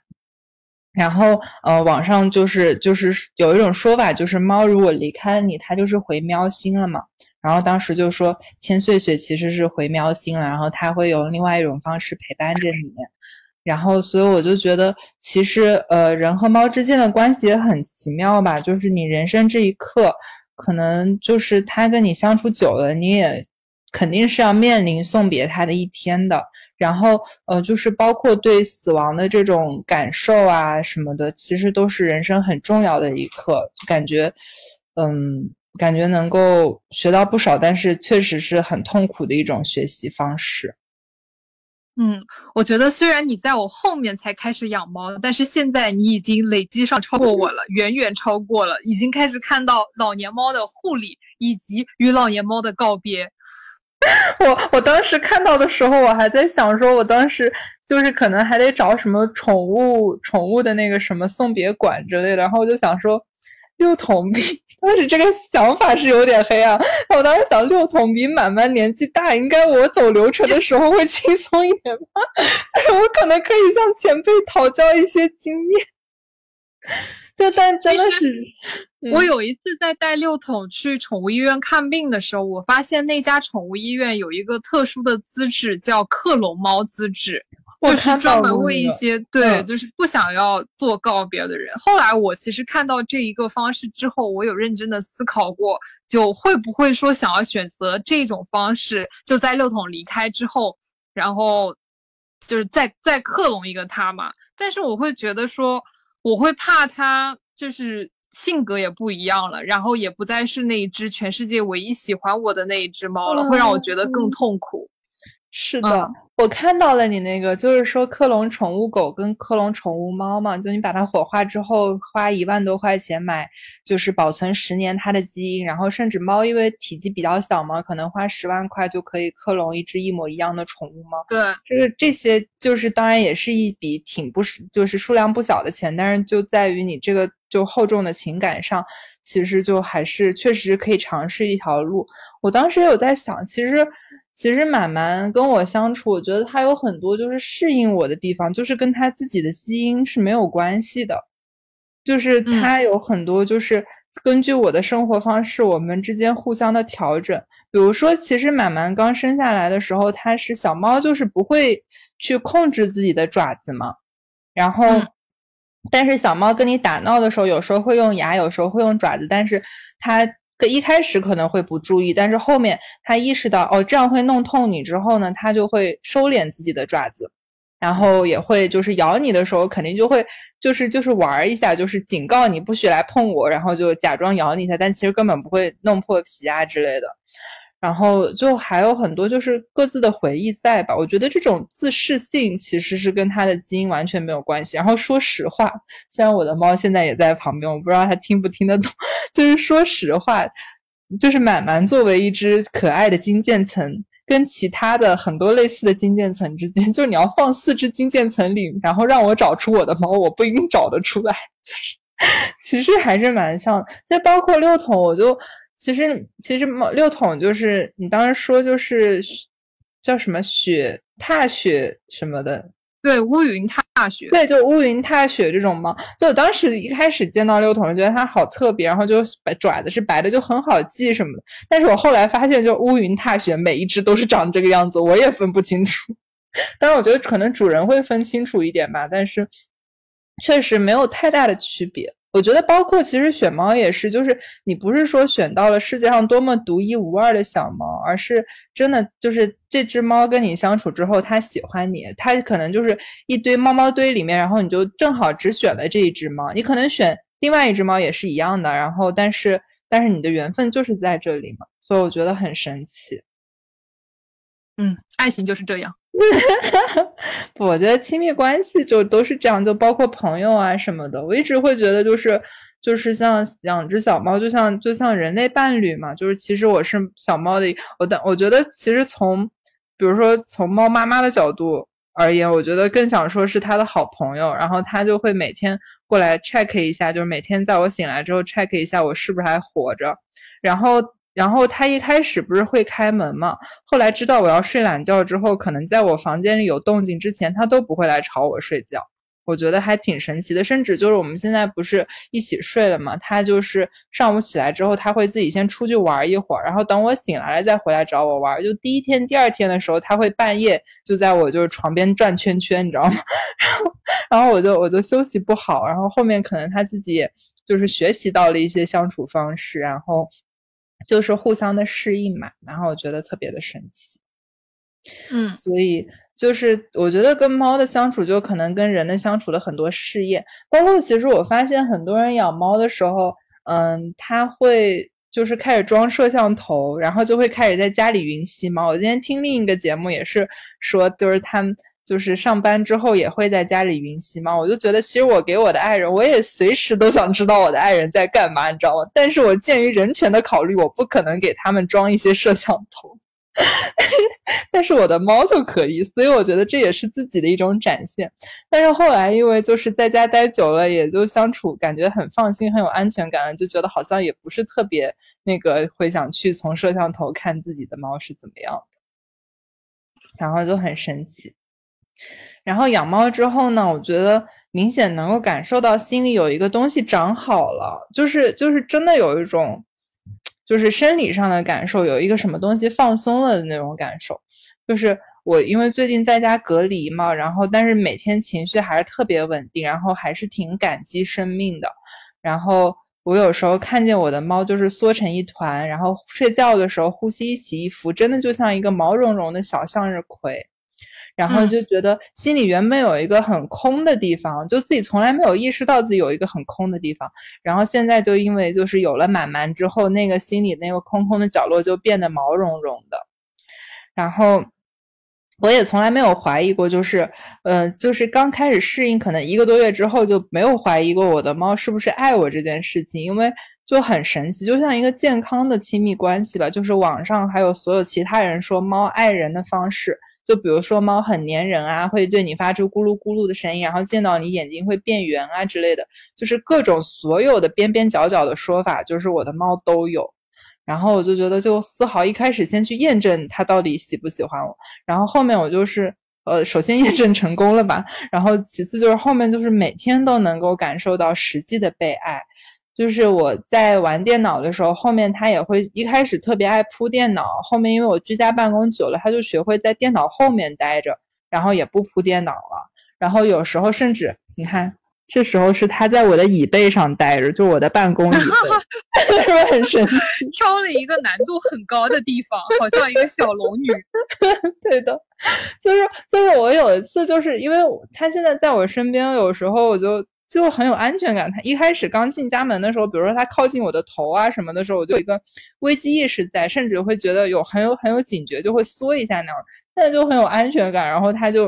然后，呃，网上就是就是有一种说法，就是猫如果离开了你，它就是回喵星了嘛。然后当时就说千岁岁其实是回喵星了，然后它会用另外一种方式陪伴着你。然后，所以我就觉得，其实呃，人和猫之间的关系也很奇妙吧。就是你人生这一刻，可能就是它跟你相处久了，你也肯定是要面临送别它的一天的。然后，呃，就是包括对死亡的这种感受啊什么的，其实都是人生很重要的一刻。感觉，嗯，感觉能够学到不少，但是确实是很痛苦的一种学习方式。嗯，我觉得虽然你在我后面才开始养猫，但是现在你已经累积上超过我了，远远超过了，已经开始看到老年猫的护理以及与老年猫的告别。我我当时看到的时候，我还在想说，我当时就是可能还得找什么宠物宠物的那个什么送别馆之类的，然后我就想说，六桶比当时这个想法是有点黑暗。我当时想，六桶比满满年纪大，应该我走流程的时候会轻松一点吧？就是我可能可以向前辈讨教一些经验。就但真的是，我有一次在带六桶去宠物医院看病的时候，我发现那家宠物医院有一个特殊的资质，叫克隆猫资质。就是专门为一些对，就是不想要做告别的人。后来我其实看到这一个方式之后，我有认真的思考过，就会不会说想要选择这种方式，就在六桶离开之后，然后就是再再克隆一个他嘛。但是我会觉得说，我会怕他就是性格也不一样了，然后也不再是那一只全世界唯一喜欢我的那一只猫了，会让我觉得更痛苦。是的。我看到了你那个，就是说克隆宠物狗跟克隆宠物猫嘛，就你把它火化之后，花一万多块钱买，就是保存十年它的基因，然后甚至猫因为体积比较小嘛，可能花十万块就可以克隆一只一模一样的宠物猫。对，就是这些，就是当然也是一笔挺不是，就是数量不小的钱，但是就在于你这个就厚重的情感上，其实就还是确实可以尝试一条路。我当时有在想，其实。其实满满跟我相处，我觉得他有很多就是适应我的地方，就是跟他自己的基因是没有关系的，就是他有很多就是根据我的生活方式，我们之间互相的调整。比如说，其实满满刚生下来的时候，它是小猫，就是不会去控制自己的爪子嘛。然后，但是小猫跟你打闹的时候，有时候会用牙，有时候会用爪子，但是它。可一开始可能会不注意，但是后面他意识到哦这样会弄痛你之后呢，他就会收敛自己的爪子，然后也会就是咬你的时候肯定就会就是就是玩一下，就是警告你不许来碰我，然后就假装咬你一下，但其实根本不会弄破皮啊之类的。然后就还有很多就是各自的回忆在吧？我觉得这种自适性其实是跟它的基因完全没有关系。然后说实话，虽然我的猫现在也在旁边，我不知道它听不听得懂。就是说实话，就是满满作为一只可爱的金渐层，跟其他的很多类似的金渐层之间，就是你要放四只金渐层里，然后让我找出我的猫，我不一定找得出来。就是其实还是蛮像，就包括六筒，我就。其实，其实猫六桶就是你当时说就是叫什么雪踏雪什么的，对，乌云踏雪，对，就乌云踏雪这种猫。就我当时一开始见到六桶，觉得它好特别，然后就白爪子是白的，就很好记什么的。但是我后来发现，就乌云踏雪每一只都是长这个样子，我也分不清楚。但是我觉得可能主人会分清楚一点吧，但是确实没有太大的区别。我觉得，包括其实选猫也是，就是你不是说选到了世界上多么独一无二的小猫，而是真的就是这只猫跟你相处之后，它喜欢你，它可能就是一堆猫猫堆里面，然后你就正好只选了这一只猫，你可能选另外一只猫也是一样的，然后但是但是你的缘分就是在这里嘛，所以我觉得很神奇。嗯，爱情就是这样。我觉得亲密关系就都是这样，就包括朋友啊什么的。我一直会觉得，就是就是像养只小猫，就像就像人类伴侣嘛。就是其实我是小猫的，我但我觉得其实从比如说从猫妈妈的角度而言，我觉得更想说是它的好朋友。然后它就会每天过来 check 一下，就是每天在我醒来之后 check 一下我是不是还活着，然后。然后他一开始不是会开门嘛？后来知道我要睡懒觉之后，可能在我房间里有动静之前，他都不会来吵我睡觉。我觉得还挺神奇的。甚至就是我们现在不是一起睡了嘛？他就是上午起来之后，他会自己先出去玩一会儿，然后等我醒来了再回来找我玩。就第一天、第二天的时候，他会半夜就在我就是床边转圈圈，你知道吗？然后，然后我就我就休息不好。然后后面可能他自己就是学习到了一些相处方式，然后。就是互相的适应嘛，然后我觉得特别的神奇，嗯，所以就是我觉得跟猫的相处就可能跟人的相处的很多试验，包括其实我发现很多人养猫的时候，嗯，他会就是开始装摄像头，然后就会开始在家里云吸猫。我今天听另一个节目也是说，就是他们。就是上班之后也会在家里云吸猫，我就觉得其实我给我的爱人，我也随时都想知道我的爱人在干嘛，你知道吗？但是我鉴于人权的考虑，我不可能给他们装一些摄像头。但是我的猫就可以，所以我觉得这也是自己的一种展现。但是后来因为就是在家待久了，也就相处感觉很放心，很有安全感，就觉得好像也不是特别那个会想去从摄像头看自己的猫是怎么样的，然后就很神奇。然后养猫之后呢，我觉得明显能够感受到心里有一个东西长好了，就是就是真的有一种。就是生理上的感受，有一个什么东西放松了的那种感受。就是我因为最近在家隔离嘛，然后但是每天情绪还是特别稳定，然后还是挺感激生命的。然后我有时候看见我的猫就是缩成一团，然后睡觉的时候呼吸一起一伏，真的就像一个毛茸茸的小向日葵。然后就觉得心里原本有一个很空的地方，就自己从来没有意识到自己有一个很空的地方。然后现在就因为就是有了满满之后，那个心里那个空空的角落就变得毛茸茸的。然后我也从来没有怀疑过，就是嗯，就是刚开始适应，可能一个多月之后就没有怀疑过我的猫是不是爱我这件事情，因为就很神奇，就像一个健康的亲密关系吧。就是网上还有所有其他人说猫爱人的方式。就比如说猫很粘人啊，会对你发出咕噜咕噜的声音，然后见到你眼睛会变圆啊之类的，就是各种所有的边边角角的说法，就是我的猫都有。然后我就觉得，就丝毫一开始先去验证它到底喜不喜欢我，然后后面我就是呃，首先验证成功了吧，然后其次就是后面就是每天都能够感受到实际的被爱。就是我在玩电脑的时候，后面他也会一开始特别爱铺电脑，后面因为我居家办公久了，他就学会在电脑后面待着，然后也不铺电脑了。然后有时候甚至你看，这时候是他在我的椅背上待着，就我的办公椅背，是不是很神奇？挑了一个难度很高的地方，好像一个小龙女。对的，就是就是我有一次就是因为他现在在我身边，有时候我就。就很有安全感。他一开始刚进家门的时候，比如说他靠近我的头啊什么的时候，我就有一个危机意识在，甚至会觉得有很有很有警觉，就会缩一下那样。现在就很有安全感。然后他就，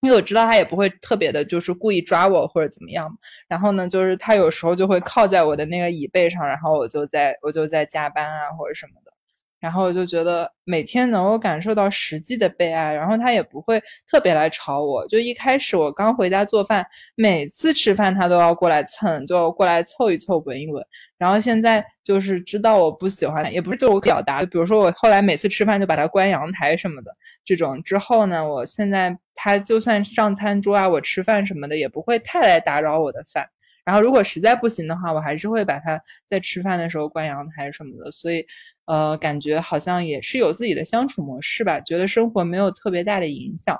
因为我知道他也不会特别的，就是故意抓我或者怎么样。然后呢，就是他有时候就会靠在我的那个椅背上，然后我就在我就在加班啊或者什么的。然后我就觉得每天能够感受到实际的被爱，然后他也不会特别来吵我。就一开始我刚回家做饭，每次吃饭他都要过来蹭，就过来凑一凑、闻一闻。然后现在就是知道我不喜欢，也不是就我表达。比如说我后来每次吃饭就把它关阳台什么的这种之后呢，我现在他就算上餐桌啊，我吃饭什么的也不会太来打扰我的饭。然后如果实在不行的话，我还是会把它在吃饭的时候关阳台什么的。所以。呃，感觉好像也是有自己的相处模式吧，觉得生活没有特别大的影响。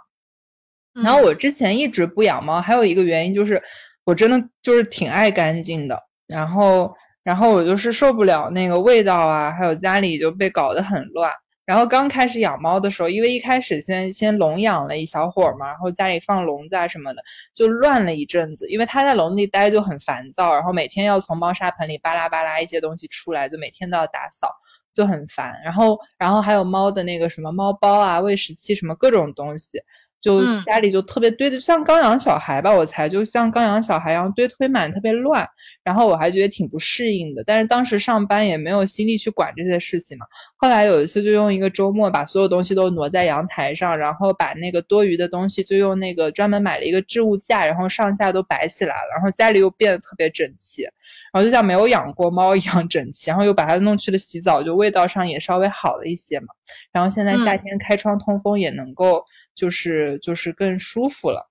然后我之前一直不养猫，还有一个原因就是我真的就是挺爱干净的。然后，然后我就是受不了那个味道啊，还有家里就被搞得很乱。然后刚开始养猫的时候，因为一开始先先笼养了一小会儿嘛，然后家里放笼子啊什么的，就乱了一阵子。因为它在笼子里待就很烦躁，然后每天要从猫砂盆里扒拉扒拉一些东西出来，就每天都要打扫，就很烦。然后，然后还有猫的那个什么猫包啊、喂食器什么各种东西。就家里就特别堆的，像刚养小孩吧，我才就像刚养小孩一样堆特别满，特别乱。然后我还觉得挺不适应的，但是当时上班也没有心力去管这些事情嘛。后来有一次就用一个周末把所有东西都挪在阳台上，然后把那个多余的东西就用那个专门买了一个置物架，然后上下都摆起来了，然后家里又变得特别整齐，然后就像没有养过猫一样整齐。然后又把它弄去了洗澡，就味道上也稍微好了一些嘛。然后现在夏天开窗通风也能够就是。就是更舒服了，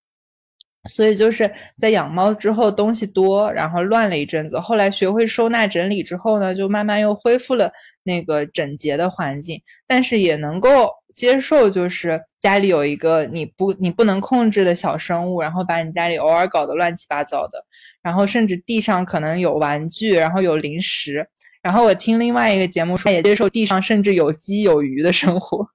所以就是在养猫之后东西多，然后乱了一阵子，后来学会收纳整理之后呢，就慢慢又恢复了那个整洁的环境，但是也能够接受，就是家里有一个你不你不能控制的小生物，然后把你家里偶尔搞得乱七八糟的，然后甚至地上可能有玩具，然后有零食，然后我听另外一个节目说，也接受地上甚至有鸡有鱼的生活。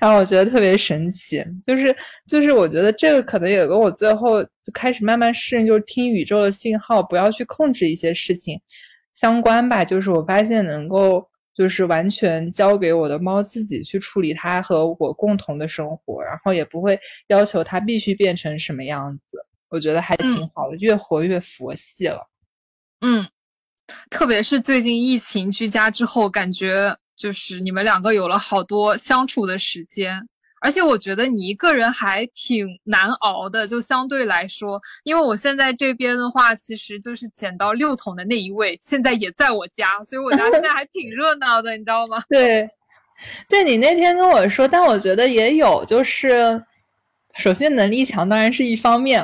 然后我觉得特别神奇，就是就是我觉得这个可能也跟我最后就开始慢慢适应，就是听宇宙的信号，不要去控制一些事情相关吧。就是我发现能够就是完全交给我的猫自己去处理它和我共同的生活，然后也不会要求它必须变成什么样子。我觉得还挺好的，越活越佛系了。嗯，特别是最近疫情居家之后，感觉。就是你们两个有了好多相处的时间，而且我觉得你一个人还挺难熬的，就相对来说，因为我现在这边的话，其实就是捡到六桶的那一位，现在也在我家，所以我家现在还挺热闹的，你知道吗？对，对你那天跟我说，但我觉得也有，就是首先能力强当然是一方面，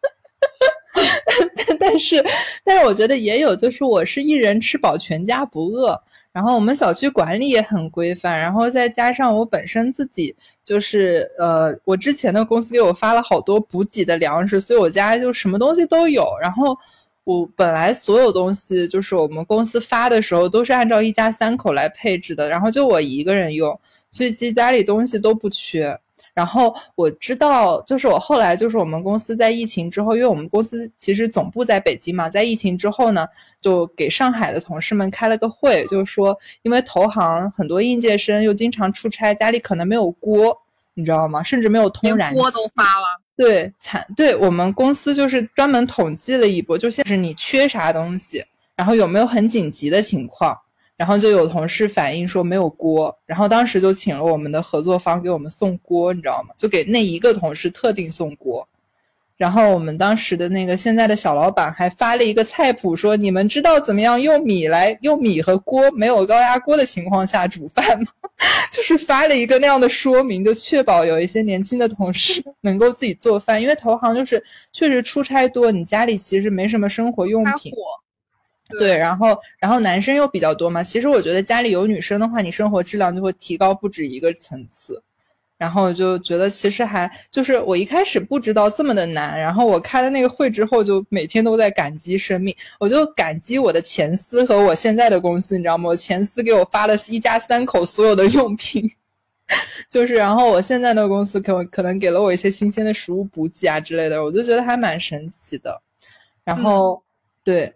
但是但是我觉得也有，就是我是一人吃饱全家不饿。然后我们小区管理也很规范，然后再加上我本身自己就是呃，我之前的公司给我发了好多补给的粮食，所以我家就什么东西都有。然后我本来所有东西就是我们公司发的时候都是按照一家三口来配置的，然后就我一个人用，所以其实家里东西都不缺。然后我知道，就是我后来就是我们公司在疫情之后，因为我们公司其实总部在北京嘛，在疫情之后呢，就给上海的同事们开了个会，就是说，因为投行很多应届生又经常出差，家里可能没有锅，你知道吗？甚至没有通燃气，锅都发了。对，惨。对我们公司就是专门统计了一波，就现是你缺啥东西，然后有没有很紧急的情况。然后就有同事反映说没有锅，然后当时就请了我们的合作方给我们送锅，你知道吗？就给那一个同事特定送锅。然后我们当时的那个现在的小老板还发了一个菜谱，说你们知道怎么样用米来用米和锅没有高压锅的情况下煮饭吗？就是发了一个那样的说明，就确保有一些年轻的同事能够自己做饭，因为投行就是确实出差多，你家里其实没什么生活用品。对，然后然后男生又比较多嘛，其实我觉得家里有女生的话，你生活质量就会提高不止一个层次。然后就觉得其实还就是我一开始不知道这么的难，然后我开了那个会之后，就每天都在感激生命，我就感激我的前司和我现在的公司，你知道吗？我前司给我发了一家三口所有的用品，就是然后我现在的公司可可能给了我一些新鲜的食物补给啊之类的，我就觉得还蛮神奇的。然后对。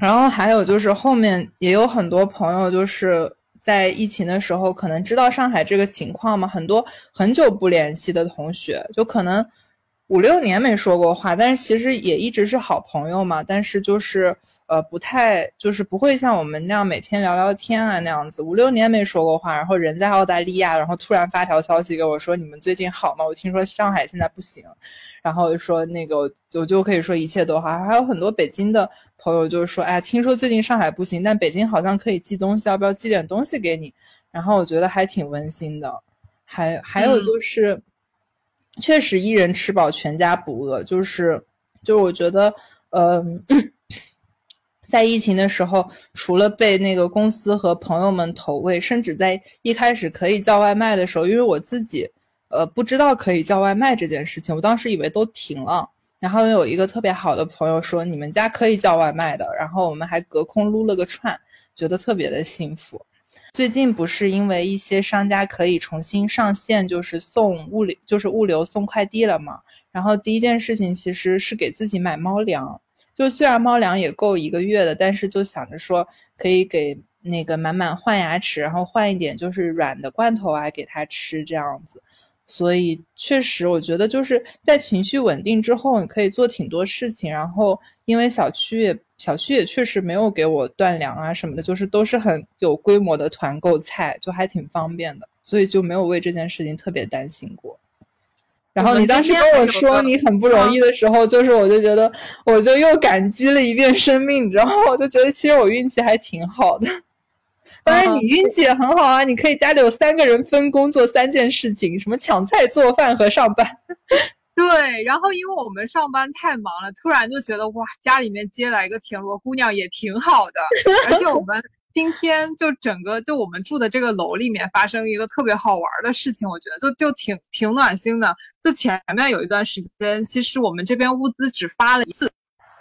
然后还有就是后面也有很多朋友，就是在疫情的时候，可能知道上海这个情况嘛，很多很久不联系的同学，就可能五六年没说过话，但是其实也一直是好朋友嘛，但是就是。呃，不太就是不会像我们那样每天聊聊天啊那样子，五六年没说过话，然后人在澳大利亚，然后突然发条消息给我说你们最近好吗？我听说上海现在不行，然后说那个我就可以说一切都好，还有很多北京的朋友就是说，哎，听说最近上海不行，但北京好像可以寄东西，要不要寄点东西给你？然后我觉得还挺温馨的，还还有就是，确实一人吃饱全家不饿，就是就是我觉得，嗯。在疫情的时候，除了被那个公司和朋友们投喂，甚至在一开始可以叫外卖的时候，因为我自己，呃，不知道可以叫外卖这件事情，我当时以为都停了。然后有一个特别好的朋友说，你们家可以叫外卖的。然后我们还隔空撸了个串，觉得特别的幸福。最近不是因为一些商家可以重新上线，就是送物流，就是物流送快递了嘛。然后第一件事情其实是给自己买猫粮。就虽然猫粮也够一个月的，但是就想着说可以给那个满满换牙齿，然后换一点就是软的罐头啊给它吃这样子。所以确实，我觉得就是在情绪稳定之后，你可以做挺多事情。然后因为小区也小区也确实没有给我断粮啊什么的，就是都是很有规模的团购菜，就还挺方便的，所以就没有为这件事情特别担心过。然后你当时跟我说你很不容易的时候，就是我就觉得我就又感激了一遍生命，你知道吗？我就觉得其实我运气还挺好的。当然你运气也很好啊，你可以家里有三个人分工做三件事情，什么抢菜、做饭和上班。对，然后因为我们上班太忙了，突然就觉得哇，家里面接来一个田螺姑娘也挺好的，而且我们。今天就整个就我们住的这个楼里面发生一个特别好玩的事情，我觉得就就挺挺暖心的。就前面有一段时间，其实我们这边物资只发了一次，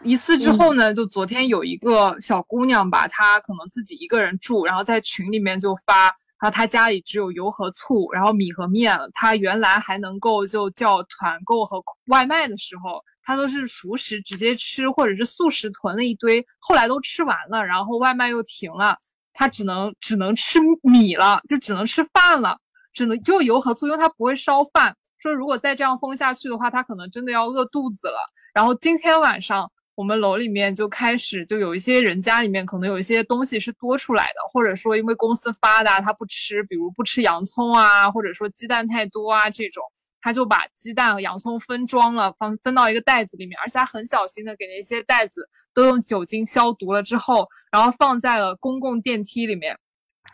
一次之后呢，就昨天有一个小姑娘吧，她可能自己一个人住，然后在群里面就发。然后她家里只有油和醋，然后米和面。了。她原来还能够就叫团购和外卖的时候，她都是熟食直接吃，或者是速食囤了一堆，后来都吃完了，然后外卖又停了，她只能只能吃米了，就只能吃饭了，只能就油和醋，因为她不会烧饭。说如果再这样封下去的话，他可能真的要饿肚子了。然后今天晚上。我们楼里面就开始就有一些人家里面可能有一些东西是多出来的，或者说因为公司发达他不吃，比如不吃洋葱啊，或者说鸡蛋太多啊这种，他就把鸡蛋和洋葱分装了，放分到一个袋子里面，而且他很小心的给那些袋子都用酒精消毒了之后，然后放在了公共电梯里面。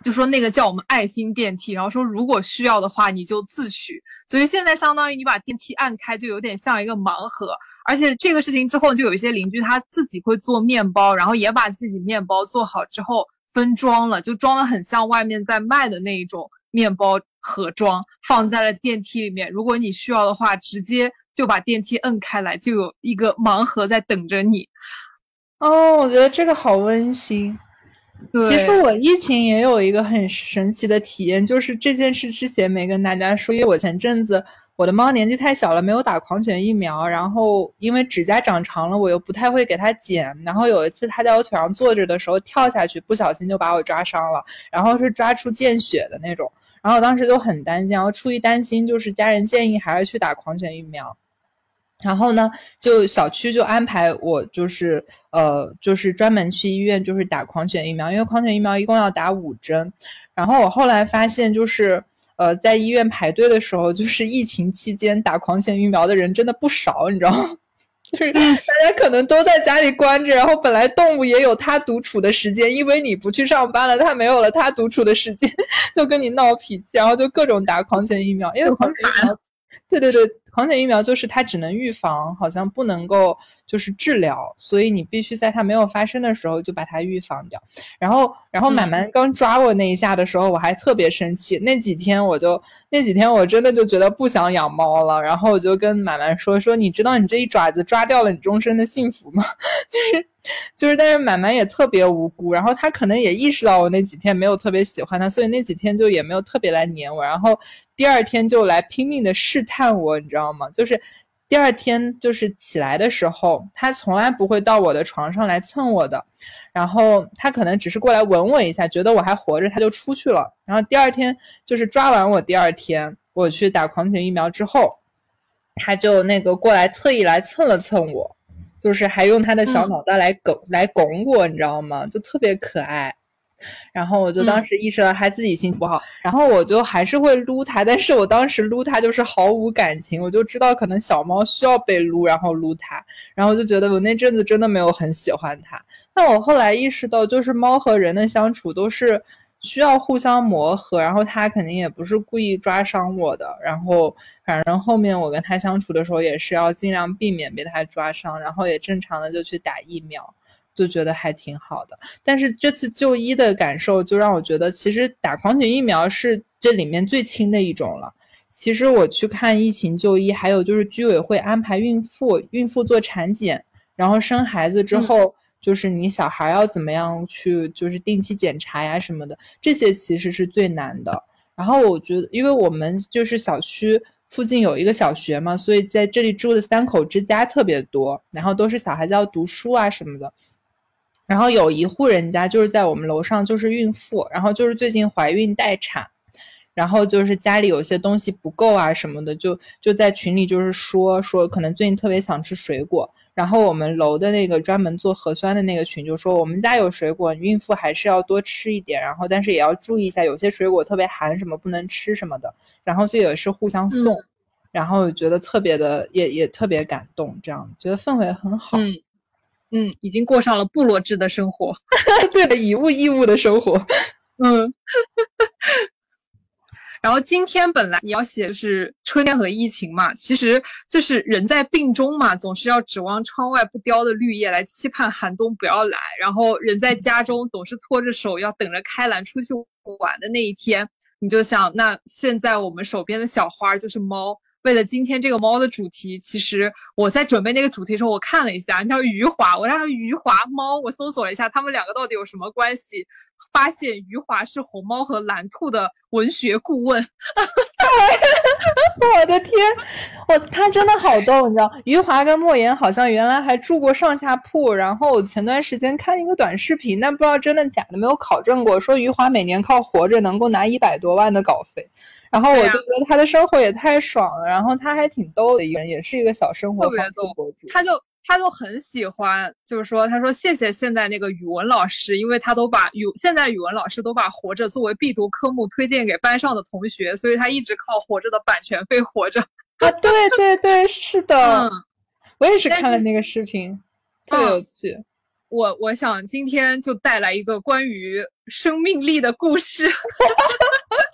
就说那个叫我们爱心电梯，然后说如果需要的话你就自取。所以现在相当于你把电梯按开，就有点像一个盲盒。而且这个事情之后，就有一些邻居他自己会做面包，然后也把自己面包做好之后分装了，就装的很像外面在卖的那一种面包盒装，放在了电梯里面。如果你需要的话，直接就把电梯摁开来，就有一个盲盒在等着你。哦，我觉得这个好温馨。其实我疫情也有一个很神奇的体验，就是这件事之前没跟大家说，因为我前阵子我的猫年纪太小了，没有打狂犬疫苗，然后因为指甲长长了，我又不太会给它剪，然后有一次它在我腿上坐着的时候跳下去，不小心就把我抓伤了，然后是抓出见血的那种，然后我当时就很担心，然后出于担心，就是家人建议还是去打狂犬疫苗。然后呢，就小区就安排我，就是呃，就是专门去医院，就是打狂犬疫苗，因为狂犬疫苗一共要打五针。然后我后来发现，就是呃，在医院排队的时候，就是疫情期间打狂犬疫苗的人真的不少，你知道吗？就是大家可能都在家里关着，然后本来动物也有它独处的时间，因为你不去上班了，它没有了它独处的时间，就跟你闹脾气，然后就各种打狂犬疫苗，因为狂犬疫苗，对对对。狂犬疫苗就是它只能预防，好像不能够就是治疗，所以你必须在它没有发生的时候就把它预防掉。然后，然后满满刚抓我那一下的时候，我还特别生气。那几天我就那几天我真的就觉得不想养猫了。然后我就跟满满说说，你知道你这一爪子抓掉了你终身的幸福吗？就是就是，但是满满也特别无辜。然后他可能也意识到我那几天没有特别喜欢他，所以那几天就也没有特别来黏我。然后。第二天就来拼命的试探我，你知道吗？就是第二天就是起来的时候，他从来不会到我的床上来蹭我的，然后他可能只是过来吻我一下，觉得我还活着，他就出去了。然后第二天就是抓完我，第二天我去打狂犬疫苗之后，他就那个过来特意来蹭了蹭我，就是还用他的小脑袋来拱来拱我，你知道吗？就特别可爱。然后我就当时意识到他自己心情不好，然后我就还是会撸它，但是我当时撸它就是毫无感情，我就知道可能小猫需要被撸，然后撸它，然后就觉得我那阵子真的没有很喜欢它。但我后来意识到，就是猫和人的相处都是需要互相磨合，然后他肯定也不是故意抓伤我的，然后反正后面我跟他相处的时候也是要尽量避免被他抓伤，然后也正常的就去打疫苗。就觉得还挺好的，但是这次就医的感受就让我觉得，其实打狂犬疫苗是这里面最轻的一种了。其实我去看疫情就医，还有就是居委会安排孕妇孕妇做产检，然后生孩子之后，就是你小孩要怎么样去，就是定期检查呀什么的，这些其实是最难的。然后我觉得，因为我们就是小区附近有一个小学嘛，所以在这里住的三口之家特别多，然后都是小孩子要读书啊什么的。然后有一户人家就是在我们楼上，就是孕妇，然后就是最近怀孕待产，然后就是家里有些东西不够啊什么的，就就在群里就是说说可能最近特别想吃水果，然后我们楼的那个专门做核酸的那个群就说我们家有水果，孕妇还是要多吃一点，然后但是也要注意一下，有些水果特别寒，什么不能吃什么的，然后这也是互相送，然后觉得特别的也也特别感动，这样觉得氛围很好。嗯，已经过上了部落制的生活，对的，以物易物的生活。嗯，然后今天本来你要写的是春天和疫情嘛，其实就是人在病中嘛，总是要指望窗外不凋的绿叶来期盼寒冬不要来，然后人在家中总是拖着手要等着开篮出去玩的那一天，你就想，那现在我们手边的小花就是猫。为了今天这个猫的主题，其实我在准备那个主题的时候，我看了一下，叫余华，我让余华猫，我搜索了一下，他们两个到底有什么关系？发现余华是红猫和蓝兔的文学顾问。我的天，我他真的好逗，你知道？余华跟莫言好像原来还住过上下铺，然后前段时间看一个短视频，但不知道真的假的，没有考证过，说余华每年靠活着能够拿一百多万的稿费。然后我就觉得他的生活也太爽了，然后他还挺逗的一个人，也是一个小生活博主。他就他就很喜欢，就是说，他说谢谢现在那个语文老师，因为他都把语现在语文老师都把活着作为必读科目推荐给班上的同学，所以他一直靠活着的版权费活着。啊，对对对，是的，嗯，我也是看了那个视频，特别有趣。我我想今天就带来一个关于生命力的故事。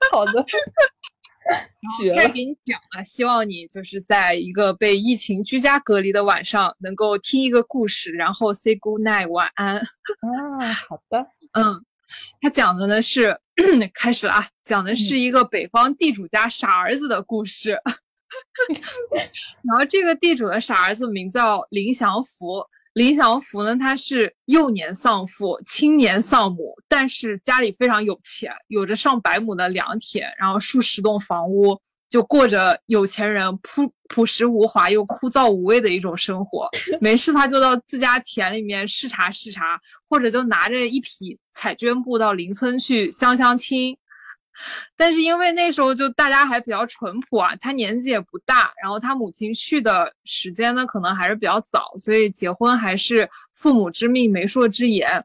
好的。绝了！给你讲了，希望你就是在一个被疫情居家隔离的晚上，能够听一个故事，然后 say good night 晚安。啊，好的，嗯，他讲的呢是 开始了啊，讲的是一个北方地主家傻儿子的故事。然后这个地主的傻儿子名叫林祥福。林祥福呢，他是幼年丧父，青年丧母，但是家里非常有钱，有着上百亩的良田，然后数十栋房屋，就过着有钱人朴朴实无华又枯燥无味的一种生活。没事他就到自家田里面视察视察，或者就拿着一匹彩绢布到邻村去相相亲。但是因为那时候就大家还比较淳朴啊，他年纪也不大，然后他母亲去的时间呢可能还是比较早，所以结婚还是父母之命媒妁之言。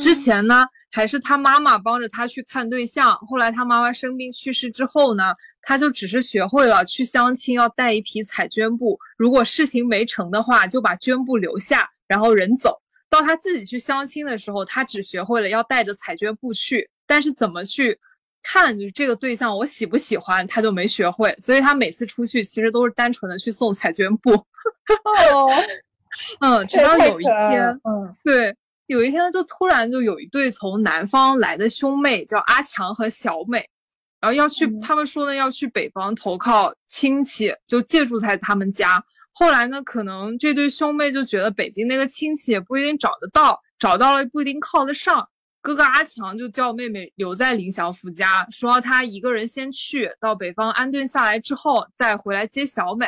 之前呢还是他妈妈帮着他去看对象，后来他妈妈生病去世之后呢，他就只是学会了去相亲要带一匹彩绢布，如果事情没成的话就把绢布留下，然后人走到他自己去相亲的时候，他只学会了要带着彩绢布去。但是怎么去看，就是这个对象我喜不喜欢，他就没学会，所以他每次出去其实都是单纯的去送彩绢布。哦，嗯，直到有一天，嗯，对，有一天就突然就有一对从南方来的兄妹，叫阿强和小美，然后要去，他们说呢要去北方投靠亲戚，就借住在他们家。后来呢，可能这对兄妹就觉得北京那个亲戚也不一定找得到，找到了不一定靠得上。哥哥阿强就叫妹妹留在林祥福家，说他一个人先去到北方安顿下来之后再回来接小美。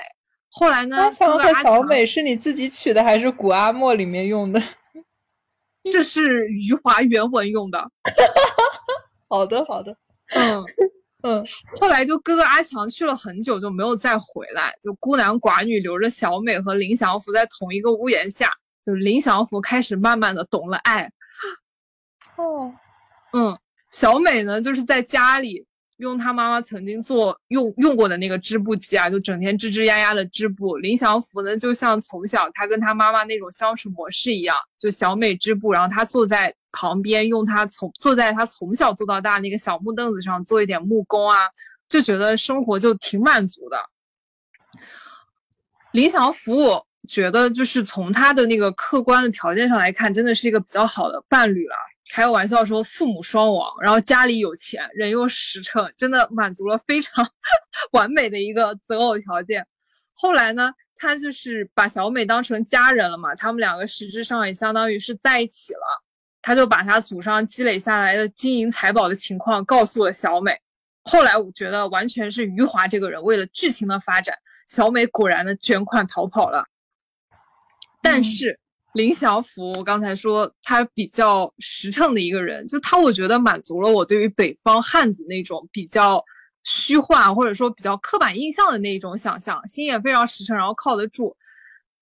后来呢，阿强和小美是你自己取的还是古阿莫里面用的？这是余华原文用的。好的，好的。嗯嗯。后来就哥哥阿强去了很久就没有再回来，就孤男寡女留着小美和林祥福在同一个屋檐下，就林祥福开始慢慢的懂了爱。哦，嗯，小美呢，就是在家里用她妈妈曾经做用用过的那个织布机啊，就整天吱吱呀呀的织布。林祥福呢，就像从小他跟他妈妈那种相处模式一样，就小美织布，然后他坐在旁边，用他从坐在他从小做到大那个小木凳子上做一点木工啊，就觉得生活就挺满足的。林祥福。觉得就是从他的那个客观的条件上来看，真的是一个比较好的伴侣了。开个玩笑说，父母双亡，然后家里有钱，人又实诚，真的满足了非常 完美的一个择偶条件。后来呢，他就是把小美当成家人了嘛，他们两个实质上也相当于是在一起了。他就把他祖上积累下来的金银财宝的情况告诉了小美。后来我觉得完全是余华这个人为了剧情的发展，小美果然的卷款逃跑了。但是林祥福，我刚才说他比较实诚的一个人，就他，我觉得满足了我对于北方汉子那种比较虚幻或者说比较刻板印象的那一种想象，心也非常实诚，然后靠得住。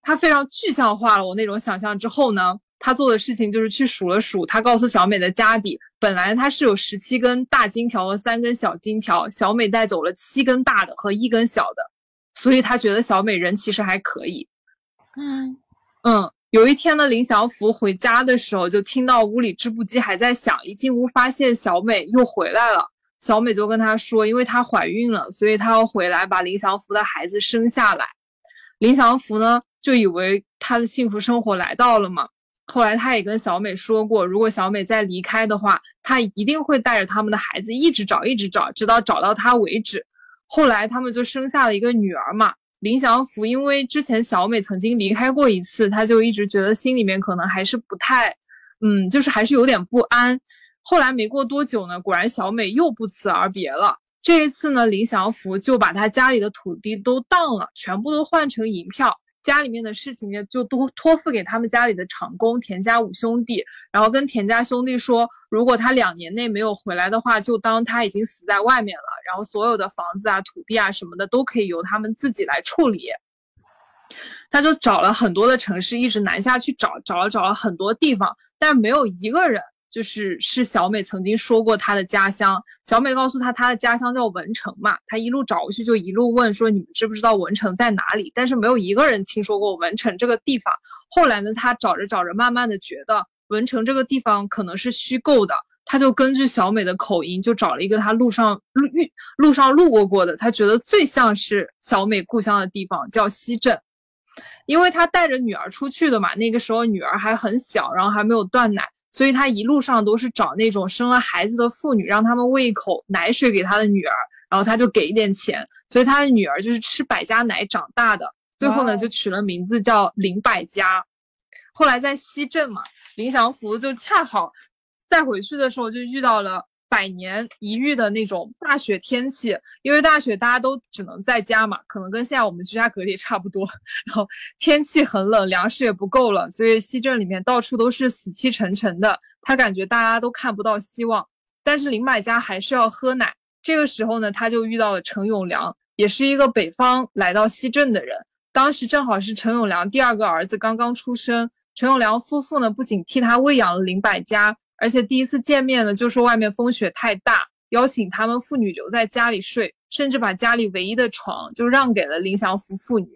他非常具象化了我那种想象之后呢，他做的事情就是去数了数，他告诉小美的家底，本来他是有十七根大金条和三根小金条，小美带走了七根大的和一根小的，所以他觉得小美人其实还可以。嗯。嗯，有一天呢，林祥福回家的时候，就听到屋里织布机还在响。一进屋，发现小美又回来了。小美就跟他说，因为她怀孕了，所以她要回来把林祥福的孩子生下来。林祥福呢，就以为他的幸福生活来到了嘛。后来他也跟小美说过，如果小美再离开的话，他一定会带着他们的孩子一直找，一直找，直到找到他为止。后来他们就生下了一个女儿嘛。林祥福因为之前小美曾经离开过一次，他就一直觉得心里面可能还是不太，嗯，就是还是有点不安。后来没过多久呢，果然小美又不辞而别了。这一次呢，林祥福就把他家里的土地都当了，全部都换成银票。家里面的事情呢，就都托付给他们家里的长工田家五兄弟，然后跟田家兄弟说，如果他两年内没有回来的话，就当他已经死在外面了。然后所有的房子啊、土地啊什么的，都可以由他们自己来处理。他就找了很多的城市，一直南下去找，找了找了很多地方，但没有一个人就是是小美曾经说过她的家乡。小美告诉她，她的家乡叫文成嘛，他一路找过去就一路问说你们知不知道文成在哪里？但是没有一个人听说过文成这个地方。后来呢，他找着找着，慢慢的觉得文成这个地方可能是虚构的。他就根据小美的口音，就找了一个他路上路遇路上路过过的，他觉得最像是小美故乡的地方，叫西镇，因为他带着女儿出去的嘛，那个时候女儿还很小，然后还没有断奶，所以他一路上都是找那种生了孩子的妇女，让他们喂一口奶水给他的女儿，然后他就给一点钱，所以他的女儿就是吃百家奶长大的，最后呢就取了名字叫林百家。后来在西镇嘛，林祥福就恰好。再回去的时候就遇到了百年一遇的那种大雪天气，因为大雪大家都只能在家嘛，可能跟现在我们居家隔离差不多。然后天气很冷，粮食也不够了，所以西镇里面到处都是死气沉沉的。他感觉大家都看不到希望，但是林百家还是要喝奶。这个时候呢，他就遇到了陈永良，也是一个北方来到西镇的人。当时正好是陈永良第二个儿子刚刚出生，陈永良夫妇呢不仅替他喂养了林百家。而且第一次见面呢，就说外面风雪太大，邀请他们父女留在家里睡，甚至把家里唯一的床就让给了林祥福父女。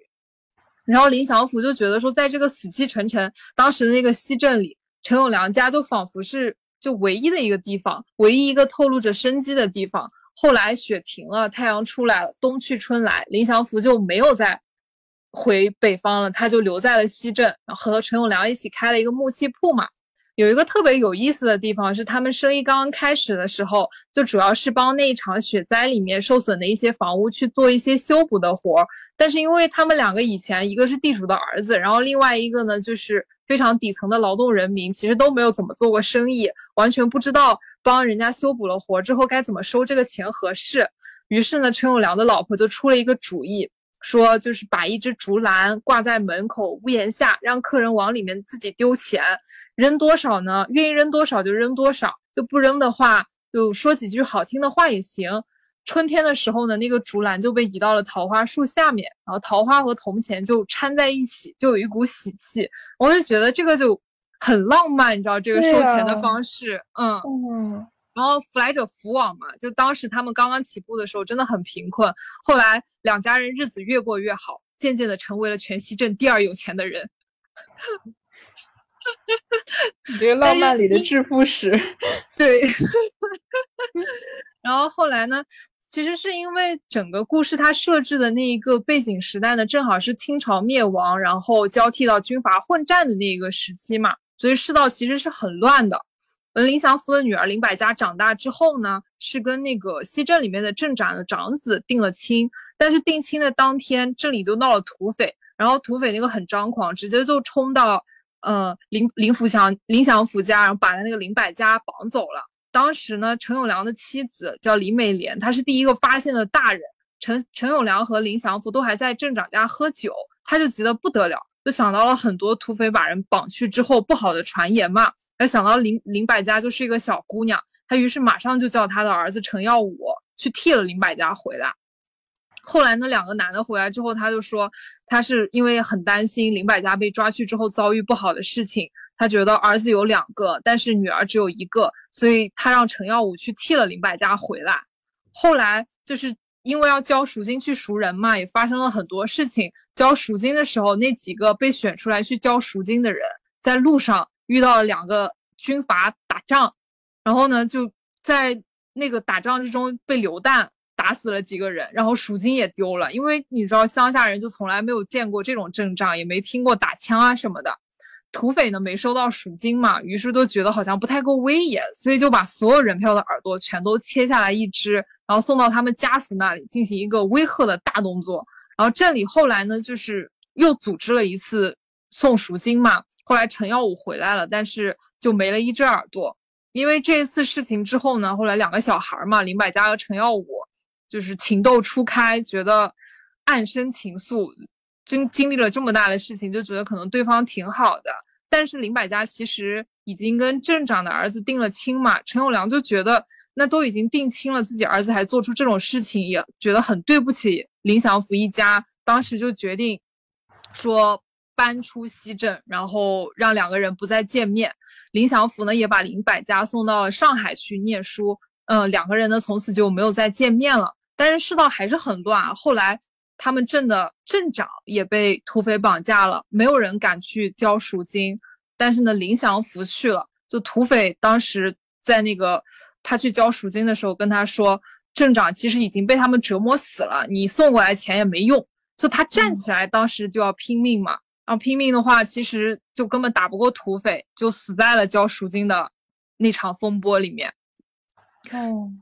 然后林祥福就觉得说，在这个死气沉沉当时的那个西镇里，陈永良家就仿佛是就唯一的一个地方，唯一一个透露着生机的地方。后来雪停了，太阳出来了，冬去春来，林祥福就没有再回北方了，他就留在了西镇，和陈永良一起开了一个木器铺嘛。有一个特别有意思的地方是，他们生意刚刚开始的时候，就主要是帮那一场雪灾里面受损的一些房屋去做一些修补的活儿。但是因为他们两个以前一个是地主的儿子，然后另外一个呢就是非常底层的劳动人民，其实都没有怎么做过生意，完全不知道帮人家修补了活之后该怎么收这个钱合适。于是呢，陈永良的老婆就出了一个主意。说就是把一只竹篮挂在门口屋檐下，让客人往里面自己丢钱，扔多少呢？愿意扔多少就扔多少，就不扔的话就说几句好听的话也行。春天的时候呢，那个竹篮就被移到了桃花树下面，然后桃花和铜钱就掺在一起，就有一股喜气。我就觉得这个就很浪漫，你知道这个收钱的方式，嗯。然后福来者福往嘛，就当时他们刚刚起步的时候真的很贫困，后来两家人日子越过越好，渐渐的成为了全西镇第二有钱的人。你这个浪漫里的致富史，对。然后后来呢，其实是因为整个故事它设置的那一个背景时代呢，正好是清朝灭亡，然后交替到军阀混战的那一个时期嘛，所以世道其实是很乱的。文林祥福的女儿林百家长大之后呢，是跟那个西镇里面的镇长的长子定了亲。但是定亲的当天，镇里都闹了土匪，然后土匪那个很张狂，直接就冲到呃林林福祥林祥福家，然后把他那个林百家绑走了。当时呢，陈永良的妻子叫李美莲，她是第一个发现的大人。陈陈永良和林祥福都还在镇长家喝酒，他就急得不得了。就想到了很多土匪把人绑去之后不好的传言嘛，还想到林林百家就是一个小姑娘，他于是马上就叫他的儿子陈耀武去替了林百家回来。后来那两个男的回来之后，他就说他是因为很担心林百家被抓去之后遭遇不好的事情，他觉得儿子有两个，但是女儿只有一个，所以他让陈耀武去替了林百家回来。后来就是。因为要交赎金去赎人嘛，也发生了很多事情。交赎金的时候，那几个被选出来去交赎金的人，在路上遇到了两个军阀打仗，然后呢，就在那个打仗之中被流弹打死了几个人，然后赎金也丢了。因为你知道，乡下人就从来没有见过这种阵仗，也没听过打枪啊什么的。土匪呢没收到赎金嘛，于是都觉得好像不太够威严，所以就把所有人票的耳朵全都切下来一只，然后送到他们家属那里进行一个威吓的大动作。然后镇里后来呢，就是又组织了一次送赎金嘛。后来陈耀武回来了，但是就没了一只耳朵。因为这一次事情之后呢，后来两个小孩嘛，林百家和陈耀武就是情窦初开，觉得暗生情愫。经经历了这么大的事情，就觉得可能对方挺好的。但是林百家其实已经跟镇长的儿子定了亲嘛，陈永良就觉得那都已经定亲了，自己儿子还做出这种事情，也觉得很对不起林祥福一家。当时就决定说搬出西镇，然后让两个人不再见面。林祥福呢也把林百家送到了上海去念书，嗯，两个人呢从此就没有再见面了。但是世道还是很乱，后来他们镇的镇长也被土匪绑架了，没有人敢去交赎金。但是呢，林祥福去了，就土匪当时在那个他去交赎金的时候跟他说，镇长其实已经被他们折磨死了，你送过来钱也没用。就他站起来，当时就要拼命嘛，然后拼命的话，其实就根本打不过土匪，就死在了交赎金的那场风波里面。哦，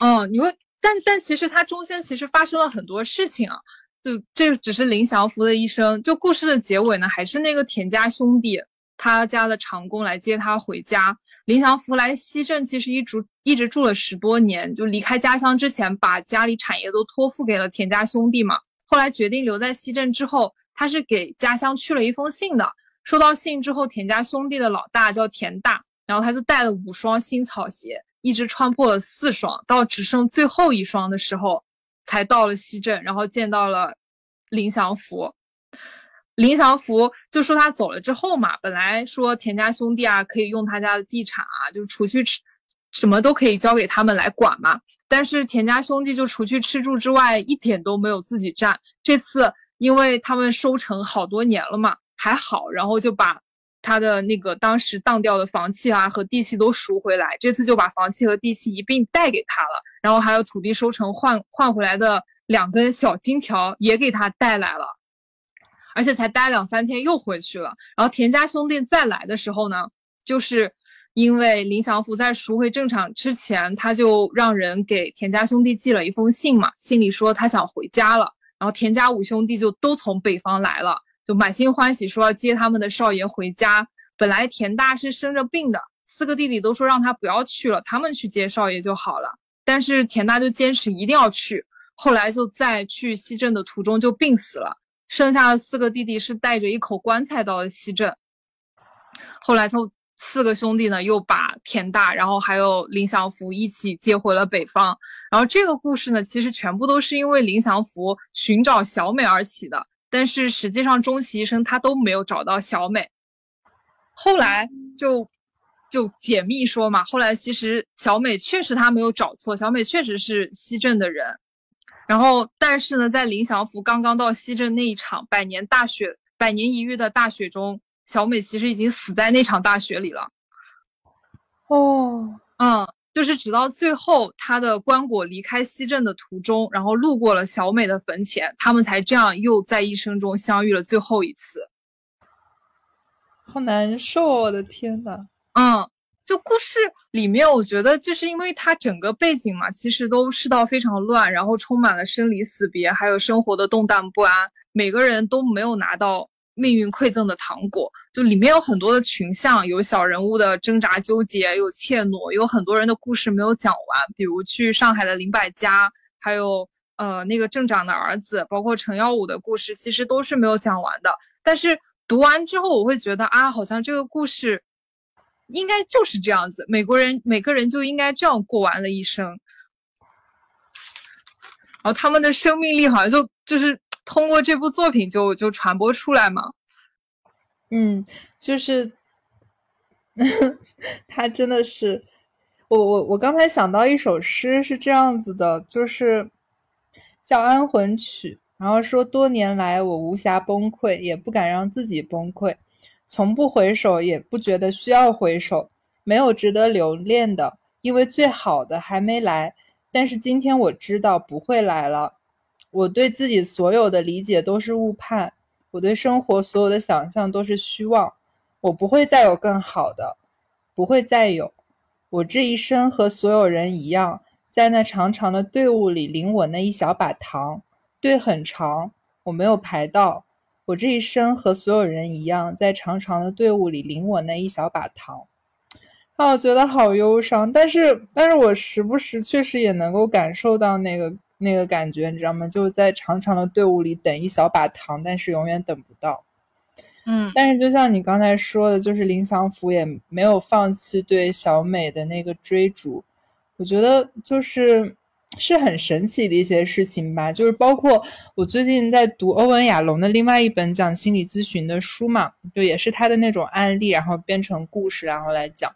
嗯，你会，但但其实他中间其实发生了很多事情啊，就这只是林祥福的一生。就故事的结尾呢，还是那个田家兄弟。他家的长工来接他回家。林祥福来西镇，其实一住一直住了十多年。就离开家乡之前，把家里产业都托付给了田家兄弟嘛。后来决定留在西镇之后，他是给家乡去了一封信的。收到信之后，田家兄弟的老大叫田大，然后他就带了五双新草鞋，一直穿破了四双，到只剩最后一双的时候，才到了西镇，然后见到了林祥福。林祥福就说他走了之后嘛，本来说田家兄弟啊可以用他家的地产啊，就除去吃什么都可以交给他们来管嘛。但是田家兄弟就除去吃住之外，一点都没有自己占。这次因为他们收成好多年了嘛，还好，然后就把他的那个当时当掉的房契啊和地契都赎回来。这次就把房契和地契一并带给他了，然后还有土地收成换换回来的两根小金条也给他带来了。而且才待两三天又回去了。然后田家兄弟再来的时候呢，就是因为林祥福在赎回正场之前，他就让人给田家兄弟寄了一封信嘛，信里说他想回家了。然后田家五兄弟就都从北方来了，就满心欢喜说要接他们的少爷回家。本来田大是生着病的，四个弟弟都说让他不要去了，他们去接少爷就好了。但是田大就坚持一定要去，后来就在去西镇的途中就病死了。剩下的四个弟弟是带着一口棺材到了西镇，后来就四个兄弟呢又把田大，然后还有林祥福一起接回了北方。然后这个故事呢，其实全部都是因为林祥福寻找小美而起的，但是实际上终其一生他都没有找到小美。后来就就解密说嘛，后来其实小美确实他没有找错，小美确实是西镇的人。然后，但是呢，在林祥福刚刚到西镇那一场百年大雪、百年一遇的大雪中，小美其实已经死在那场大雪里了。哦，嗯，就是直到最后，他的棺椁离开西镇的途中，然后路过了小美的坟前，他们才这样又在一生中相遇了最后一次。好难受，我的天呐。嗯。就故事里面，我觉得就是因为它整个背景嘛，其实都世道非常乱，然后充满了生离死别，还有生活的动荡不安。每个人都没有拿到命运馈赠的糖果，就里面有很多的群像，有小人物的挣扎纠结，有怯懦，有很多人的故事没有讲完。比如去上海的林百家，还有呃那个镇长的儿子，包括陈耀武的故事，其实都是没有讲完的。但是读完之后，我会觉得啊，好像这个故事。应该就是这样子，美国人每个人就应该这样过完了一生，然后他们的生命力好像就就是通过这部作品就就传播出来嘛。嗯，就是 他真的是，我我我刚才想到一首诗是这样子的，就是叫《安魂曲》，然后说多年来我无暇崩溃，也不敢让自己崩溃。从不回首，也不觉得需要回首，没有值得留恋的，因为最好的还没来。但是今天我知道不会来了。我对自己所有的理解都是误判，我对生活所有的想象都是虚妄。我不会再有更好的，不会再有。我这一生和所有人一样，在那长长的队伍里领我那一小把糖。队很长，我没有排到。我这一生和所有人一样，在长长的队伍里领我那一小把糖，啊，我觉得好忧伤。但是，但是我时不时确实也能够感受到那个那个感觉，你知道吗？就在长长的队伍里等一小把糖，但是永远等不到。嗯，但是就像你刚才说的，就是林祥福也没有放弃对小美的那个追逐。我觉得就是是很神奇的一些事情吧。就是包括我最近在读欧文亚龙的另外一本讲心理咨询的书嘛，就也是他的那种案例，然后编成故事，然后来讲。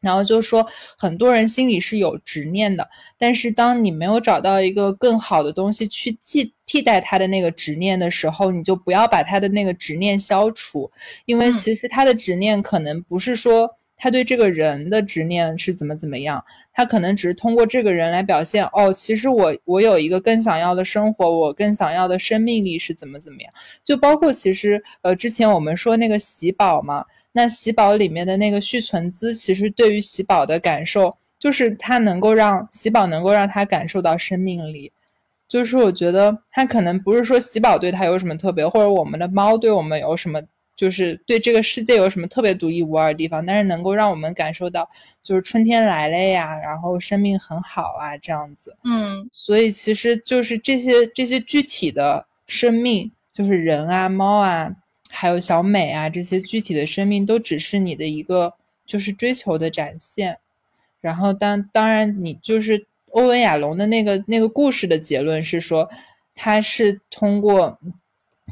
然后就说，很多人心里是有执念的，但是当你没有找到一个更好的东西去替替代他的那个执念的时候，你就不要把他的那个执念消除，因为其实他的执念可能不是说他对这个人的执念是怎么怎么样，他可能只是通过这个人来表现，哦，其实我我有一个更想要的生活，我更想要的生命力是怎么怎么样，就包括其实呃之前我们说那个喜宝嘛。那喜宝里面的那个续存资，其实对于喜宝的感受，就是它能够让喜宝能够让他感受到生命力。就是我觉得它可能不是说喜宝对他有什么特别，或者我们的猫对我们有什么，就是对这个世界有什么特别独一无二的地方，但是能够让我们感受到，就是春天来了呀，然后生命很好啊，这样子。嗯，所以其实就是这些这些具体的生命，就是人啊，猫啊。还有小美啊，这些具体的生命都只是你的一个就是追求的展现。然后当当然，你就是欧文亚龙的那个那个故事的结论是说，他是通过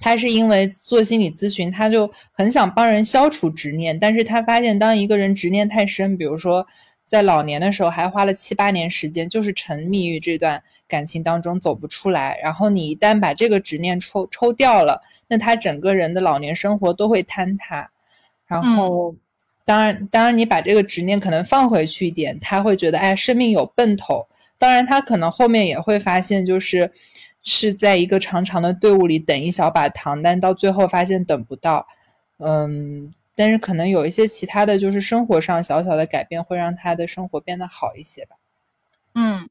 他是因为做心理咨询，他就很想帮人消除执念，但是他发现当一个人执念太深，比如说在老年的时候还花了七八年时间，就是沉迷于这段感情当中走不出来。然后你一旦把这个执念抽抽掉了。那他整个人的老年生活都会坍塌，然后，当然，当然，你把这个执念可能放回去一点，他会觉得，哎，生命有奔头。当然，他可能后面也会发现，就是是在一个长长的队伍里等一小把糖，但到最后发现等不到。嗯，但是可能有一些其他的就是生活上小小的改变，会让他的生活变得好一些吧。嗯。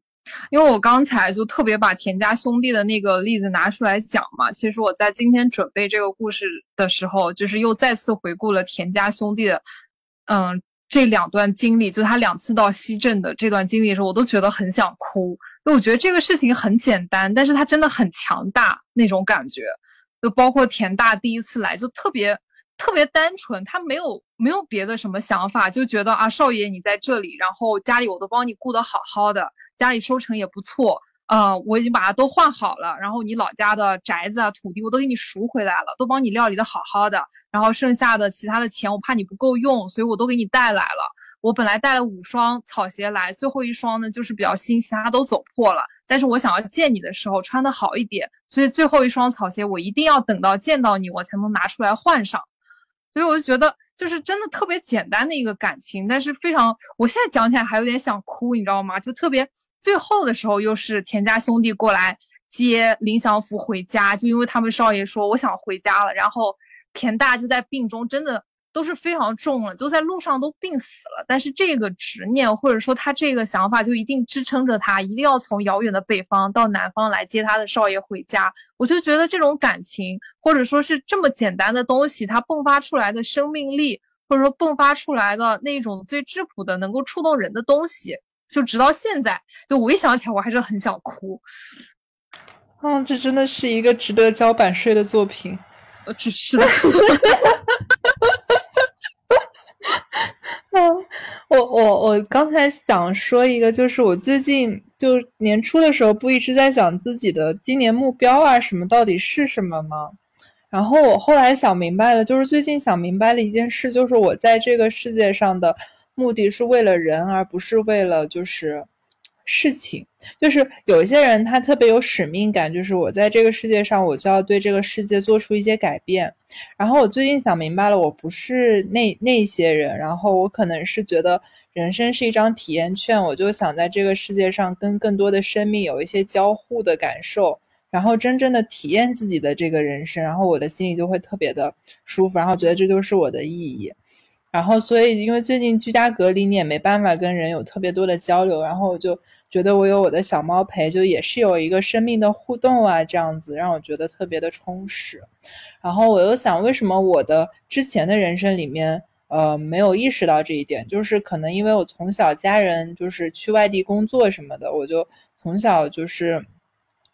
因为我刚才就特别把田家兄弟的那个例子拿出来讲嘛，其实我在今天准备这个故事的时候，就是又再次回顾了田家兄弟的，嗯，这两段经历，就他两次到西镇的这段经历的时候，我都觉得很想哭，因为我觉得这个事情很简单，但是他真的很强大那种感觉，就包括田大第一次来就特别。特别单纯，他没有没有别的什么想法，就觉得啊，少爷你在这里，然后家里我都帮你顾得好好的，家里收成也不错，呃，我已经把它都换好了，然后你老家的宅子啊、土地我都给你赎回来了，都帮你料理的好好的，然后剩下的其他的钱我怕你不够用，所以我都给你带来了。我本来带了五双草鞋来，最后一双呢就是比较新，其他都走破了，但是我想要见你的时候穿的好一点，所以最后一双草鞋我一定要等到见到你，我才能拿出来换上。所以我就觉得，就是真的特别简单的一个感情，但是非常，我现在讲起来还有点想哭，你知道吗？就特别最后的时候，又是田家兄弟过来接林祥福回家，就因为他们少爷说我想回家了，然后田大就在病中，真的。都是非常重了，就在路上都病死了。但是这个执念，或者说他这个想法，就一定支撑着他，一定要从遥远的北方到南方来接他的少爷回家。我就觉得这种感情，或者说是这么简单的东西，它迸发出来的生命力，或者说迸发出来的那种最质朴的、能够触动人的东西，就直到现在，就我一想起来，我还是很想哭。嗯，这真的是一个值得交版税的作品。呃，只是的。我我刚才想说一个，就是我最近就年初的时候，不一直在想自己的今年目标啊什么到底是什么吗？然后我后来想明白了，就是最近想明白了一件事，就是我在这个世界上的目的是为了人，而不是为了就是。事情就是有一些人他特别有使命感，就是我在这个世界上，我就要对这个世界做出一些改变。然后我最近想明白了，我不是那那些人，然后我可能是觉得人生是一张体验券，我就想在这个世界上跟更多的生命有一些交互的感受，然后真正的体验自己的这个人生，然后我的心里就会特别的舒服，然后觉得这就是我的意义。然后，所以因为最近居家隔离，你也没办法跟人有特别多的交流。然后我就觉得我有我的小猫陪，就也是有一个生命的互动啊，这样子让我觉得特别的充实。然后我又想，为什么我的之前的人生里面，呃，没有意识到这一点？就是可能因为我从小家人就是去外地工作什么的，我就从小就是。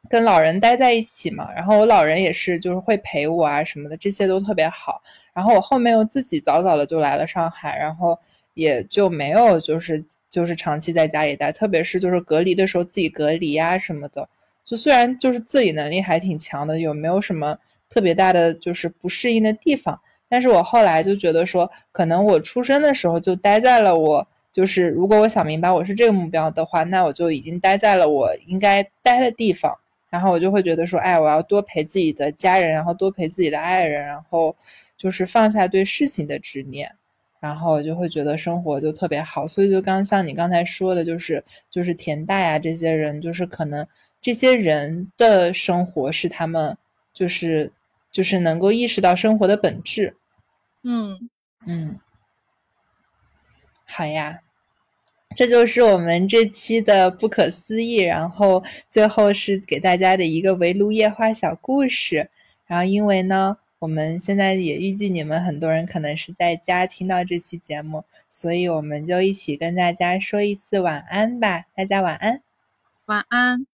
跟老人待在一起嘛，然后我老人也是，就是会陪我啊什么的，这些都特别好。然后我后面又自己早早的就来了上海，然后也就没有就是就是长期在家里待，特别是就是隔离的时候自己隔离呀什么的。就虽然就是自理能力还挺强的，有没有什么特别大的就是不适应的地方？但是我后来就觉得说，可能我出生的时候就待在了我就是如果我想明白我是这个目标的话，那我就已经待在了我应该待的地方。然后我就会觉得说，哎，我要多陪自己的家人，然后多陪自己的爱人，然后就是放下对事情的执念，然后我就会觉得生活就特别好。所以就刚像你刚才说的，就是就是田大呀这些人，就是可能。这些人的生活是他们，就是就是能够意识到生活的本质。嗯嗯，好呀，这就是我们这期的不可思议。然后最后是给大家的一个围炉夜话小故事。然后因为呢，我们现在也预计你们很多人可能是在家听到这期节目，所以我们就一起跟大家说一次晚安吧。大家晚安，晚安。